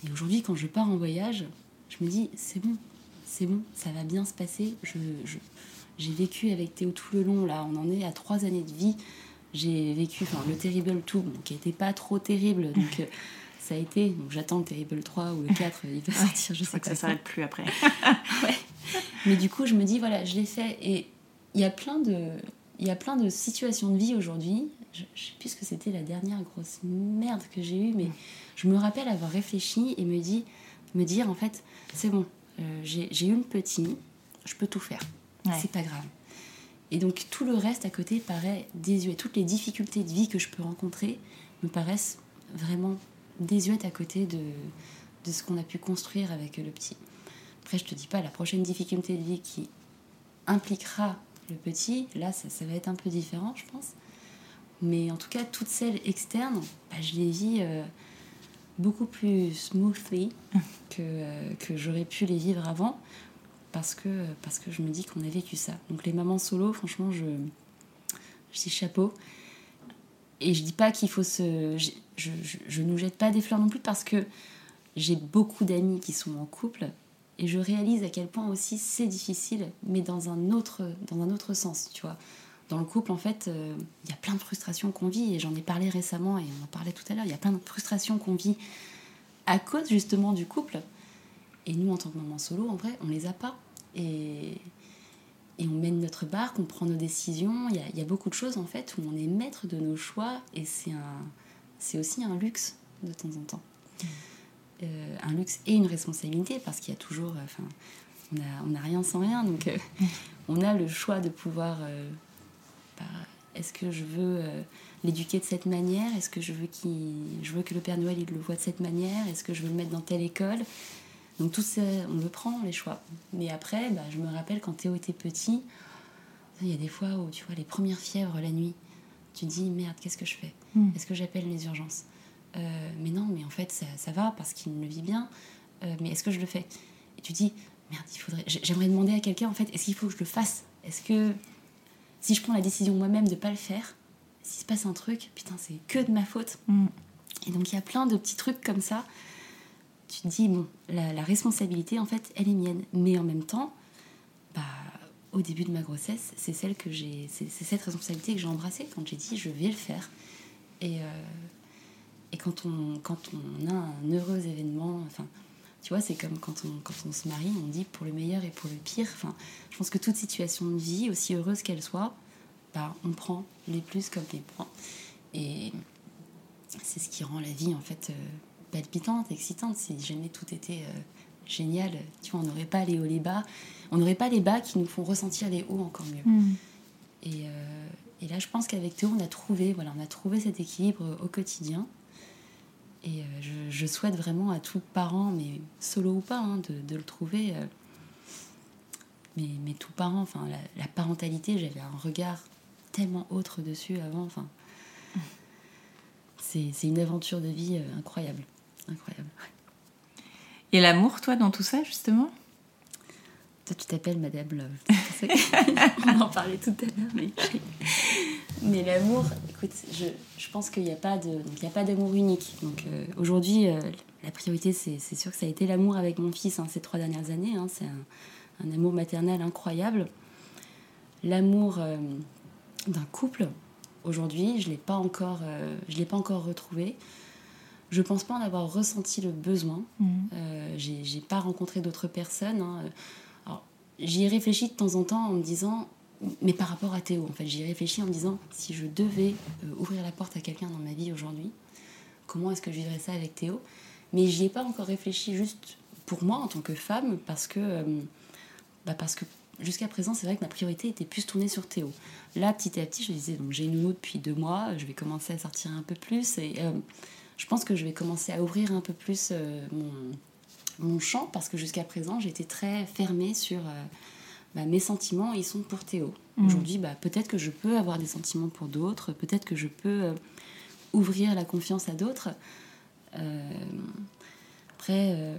S2: et aujourd'hui, quand je pars en voyage, je me dis, c'est bon, c'est bon, ça va bien se passer. Je, j'ai vécu avec Théo tout le long, là, on en est à trois années de vie j'ai vécu enfin, le Terrible 2, qui n'était pas trop terrible. Donc, euh, ça a été. Donc, j'attends le Terrible 3 ou le 4, il va sortir, je sais
S3: que ça s'arrête plus après.
S2: ouais. Mais du coup, je me dis, voilà, je l'ai fait. Et il y a plein de. Il y a plein de situations de vie aujourd'hui. Je, ne sais plus ce que c'était la dernière grosse merde que j'ai eue, mais je me rappelle avoir réfléchi et me, dit, me dire en fait, c'est bon, euh, j'ai eu une petite, je peux tout faire. C'est pas grave. Et donc tout le reste à côté paraît désuet. Toutes les difficultés de vie que je peux rencontrer me paraissent vraiment désuètes à côté de, de ce qu'on a pu construire avec le petit. Après, je te dis pas, la prochaine difficulté de vie qui impliquera le petit, là, ça, ça va être un peu différent, je pense. Mais en tout cas, toutes celles externes, bah, je les vis euh, beaucoup plus smoothly que, euh, que j'aurais pu les vivre avant parce que, parce que je me dis qu'on a vécu ça. Donc les mamans solo, franchement, je, je dis chapeau. Et je dis pas qu'il faut se... Je, je, je, nous jette pas des fleurs non plus parce que j'ai beaucoup d'amis qui sont en couple et je réalise à quel point aussi c'est difficile, mais dans un autre, dans un autre sens, tu vois. Dans le couple, en fait, euh, il y a plein de frustrations qu'on vit et j'en ai parlé récemment et on en parlait tout à l'heure. Il y a plein de frustrations qu'on vit à cause justement du couple. Et nous, en tant que maman solo, en vrai, on les a pas. Et, et on mène notre barque, on prend nos décisions. Il y, a, il y, a, beaucoup de choses, en fait, où on est maître de nos choix. Et c'est, un, c'est aussi un luxe, de temps en temps. Euh, un luxe et une responsabilité, parce qu'il y a toujours... Enfin, on n'a on a rien sans rien. Donc, euh, on a le choix de pouvoir... Euh, bah, est-ce que je veux euh, l'éduquer de cette manière? Est-ce que je veux, je veux que le Père Noël il le voit de cette manière? Est-ce que je veux le mettre dans telle école? Donc tout ça, on le prend, les choix. Mais après, bah, je me rappelle quand Théo était petit, il y a des fois où tu vois les premières fièvres la nuit, tu te dis merde, qu'est-ce que je fais? Hmm. Est-ce que j'appelle les urgences? Euh, Mais non, mais en fait ça, ça va parce qu'il le vit bien. Euh, mais est-ce que je le fais? Et tu dis merde, il faudrait. J'aimerais demander à quelqu'un en fait, est-ce qu'il faut que je le fasse? Est-ce que si je prends la décision moi-même de pas le faire, s'il se passe un truc, putain, c'est que de ma faute. Hmm. Et donc il y a plein de petits trucs comme ça tu te dis, bon, la, responsabilité, en fait, elle est mienne. Mais en même temps, bah, au début de ma grossesse, c'est celle que j'ai, c'est, cette responsabilité que j'ai embrassée quand j'ai dit, je vais le faire. Et, euh, et quand, on, quand on a un heureux événement, enfin, tu vois, c'est comme quand on, quand on se marie, on dit pour le meilleur et pour le pire. Enfin, je pense que toute situation de vie, aussi heureuse qu'elle soit, bah, on prend les plus comme les points. Et c'est ce qui rend la vie, en fait, euh, palpitante, excitante. Si jamais tout était euh, génial, tu vois, on n'aurait pas les hauts, les bas. On n'aurait pas les bas qui nous font ressentir les hauts encore mieux. Mm. Et, euh, et, là, je pense qu'avec Théo, on a trouvé, voilà, on a trouvé cet équilibre au quotidien. Et euh, je, souhaite vraiment à tout parent, mais solo ou pas, hein, de, de, le trouver. mais, mais tout parent, enfin, la, la parentalité, j'avais un regard tellement autre dessus avant. Enfin, mm. c'est une aventure de vie incroyable incroyable.
S3: Et l'amour, toi, dans tout ça, justement?
S2: Toi, tu t'appelles Madame Love. On en parlait tout à l'heure. Mais, l'amour, écoute, je, je pense qu'il n'y a pas d'amour unique. Donc euh, aujourd'hui, euh, la priorité, c'est sûr que ça a été l'amour avec mon fils hein, ces trois dernières années. Hein. c'est un, un, amour maternel incroyable. L'amour euh, d'un couple, aujourd'hui, je l'ai pas encore, euh, je l'ai pas encore retrouvé. Je pense pas en avoir ressenti le besoin.
S3: Mhm.
S2: Euh, j'ai pas rencontré d'autres personnes. hein. J'y ai réfléchi de temps en temps en me disant, mais par rapport à Théo, en fait, j'y ai réfléchi en me disant, si je devais euh, ouvrir la porte à quelqu'un dans ma vie aujourd'hui, comment est-ce que je vivrais ça avec Théo? Mais j'y ai pas encore réfléchi juste pour moi en tant que femme, parce que, euh, bah parce que jusqu'à présent, c'est vrai que ma priorité était plus tournée sur Théo. Là, petit à petit, je me disais, donc j'ai une nounou depuis deux mois, je vais commencer à sortir un peu plus, et euh, je pense que je vais commencer à ouvrir un peu plus euh, mon, mon champ, parce que jusqu'à présent, j'étais très fermée sur euh, bah, mes sentiments, ils sont pour Théo.
S3: Mhm.
S2: Aujourd'hui, bah, peut-être que je peux avoir des sentiments pour d'autres, peut-être que je peux euh, ouvrir la confiance à d'autres. Après,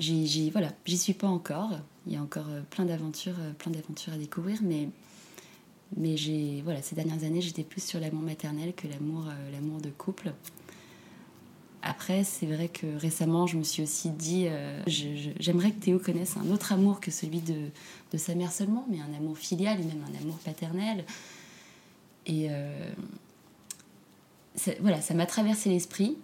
S2: j'y, voilà, j'y suis pas encore. Il y a encore plein d'aventures, plein d'aventures à découvrir, mais mais j'ai voilà, ces dernières années, j'étais plus sur l'amour maternel que l'amour l'amour de couple. Après, c'est vrai que récemment, je me suis aussi dit, euh, j'aimerais que Théo connaisse un autre amour que celui de, sa mère seulement, mais un amour filial et même un amour paternel. Et euh, voilà, ça m'a traversé l'esprit.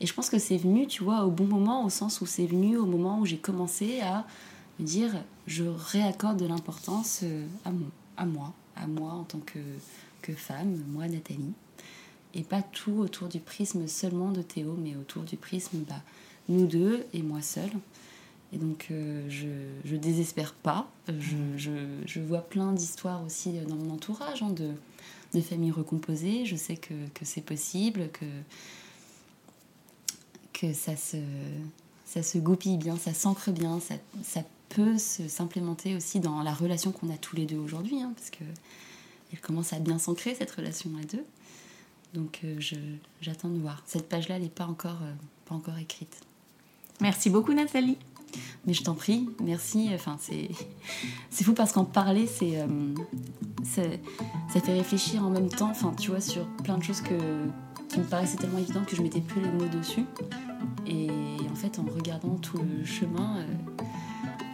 S2: Et je pense que c'est venu, tu vois, au bon moment, au sens où c'est venu au moment où j'ai commencé à me dire, je réaccorde de l'importance euh, à, moi, à moi en tant que femme, moi Nathalie. Et pas tout autour du prisme seulement de Théo, mais autour du prisme, bah, nous deux et moi seule. Et donc, euh, je, je désespère pas. Je, je, je vois plein d'histoires aussi dans mon entourage, hein, de, de familles recomposées. Je sais que, que c'est possible, que, que ça se, ça se goupille bien, ça s'ancre bien, ça, ça peut s'implémenter aussi dans la relation qu'on a tous les deux aujourd'hui, hein, parce que elle commence à bien s'ancrer cette relation à deux. Donc euh, je- j'attends de voir. Cette page-là, elle n'est pas encore, euh, pas encore écrite.
S3: Merci beaucoup Nathalie.
S2: Mais je t'en prie, merci. Enfin, c'est c'est fou parce qu'en parler, c'est euh, c'est- ça fait réfléchir en même temps. Enfin, tu vois, sur plein de choses que, qui me paraissaient tellement évidentes que je mettais plus les mots dessus. Et en fait, en regardant tout le chemin, euh,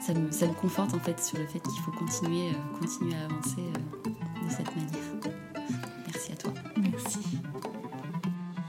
S2: ça, me, ça me conforte en fait sur le fait qu'il faut continuer, euh, continuer à avancer de cette manière. Merci à toi.
S3: Merci.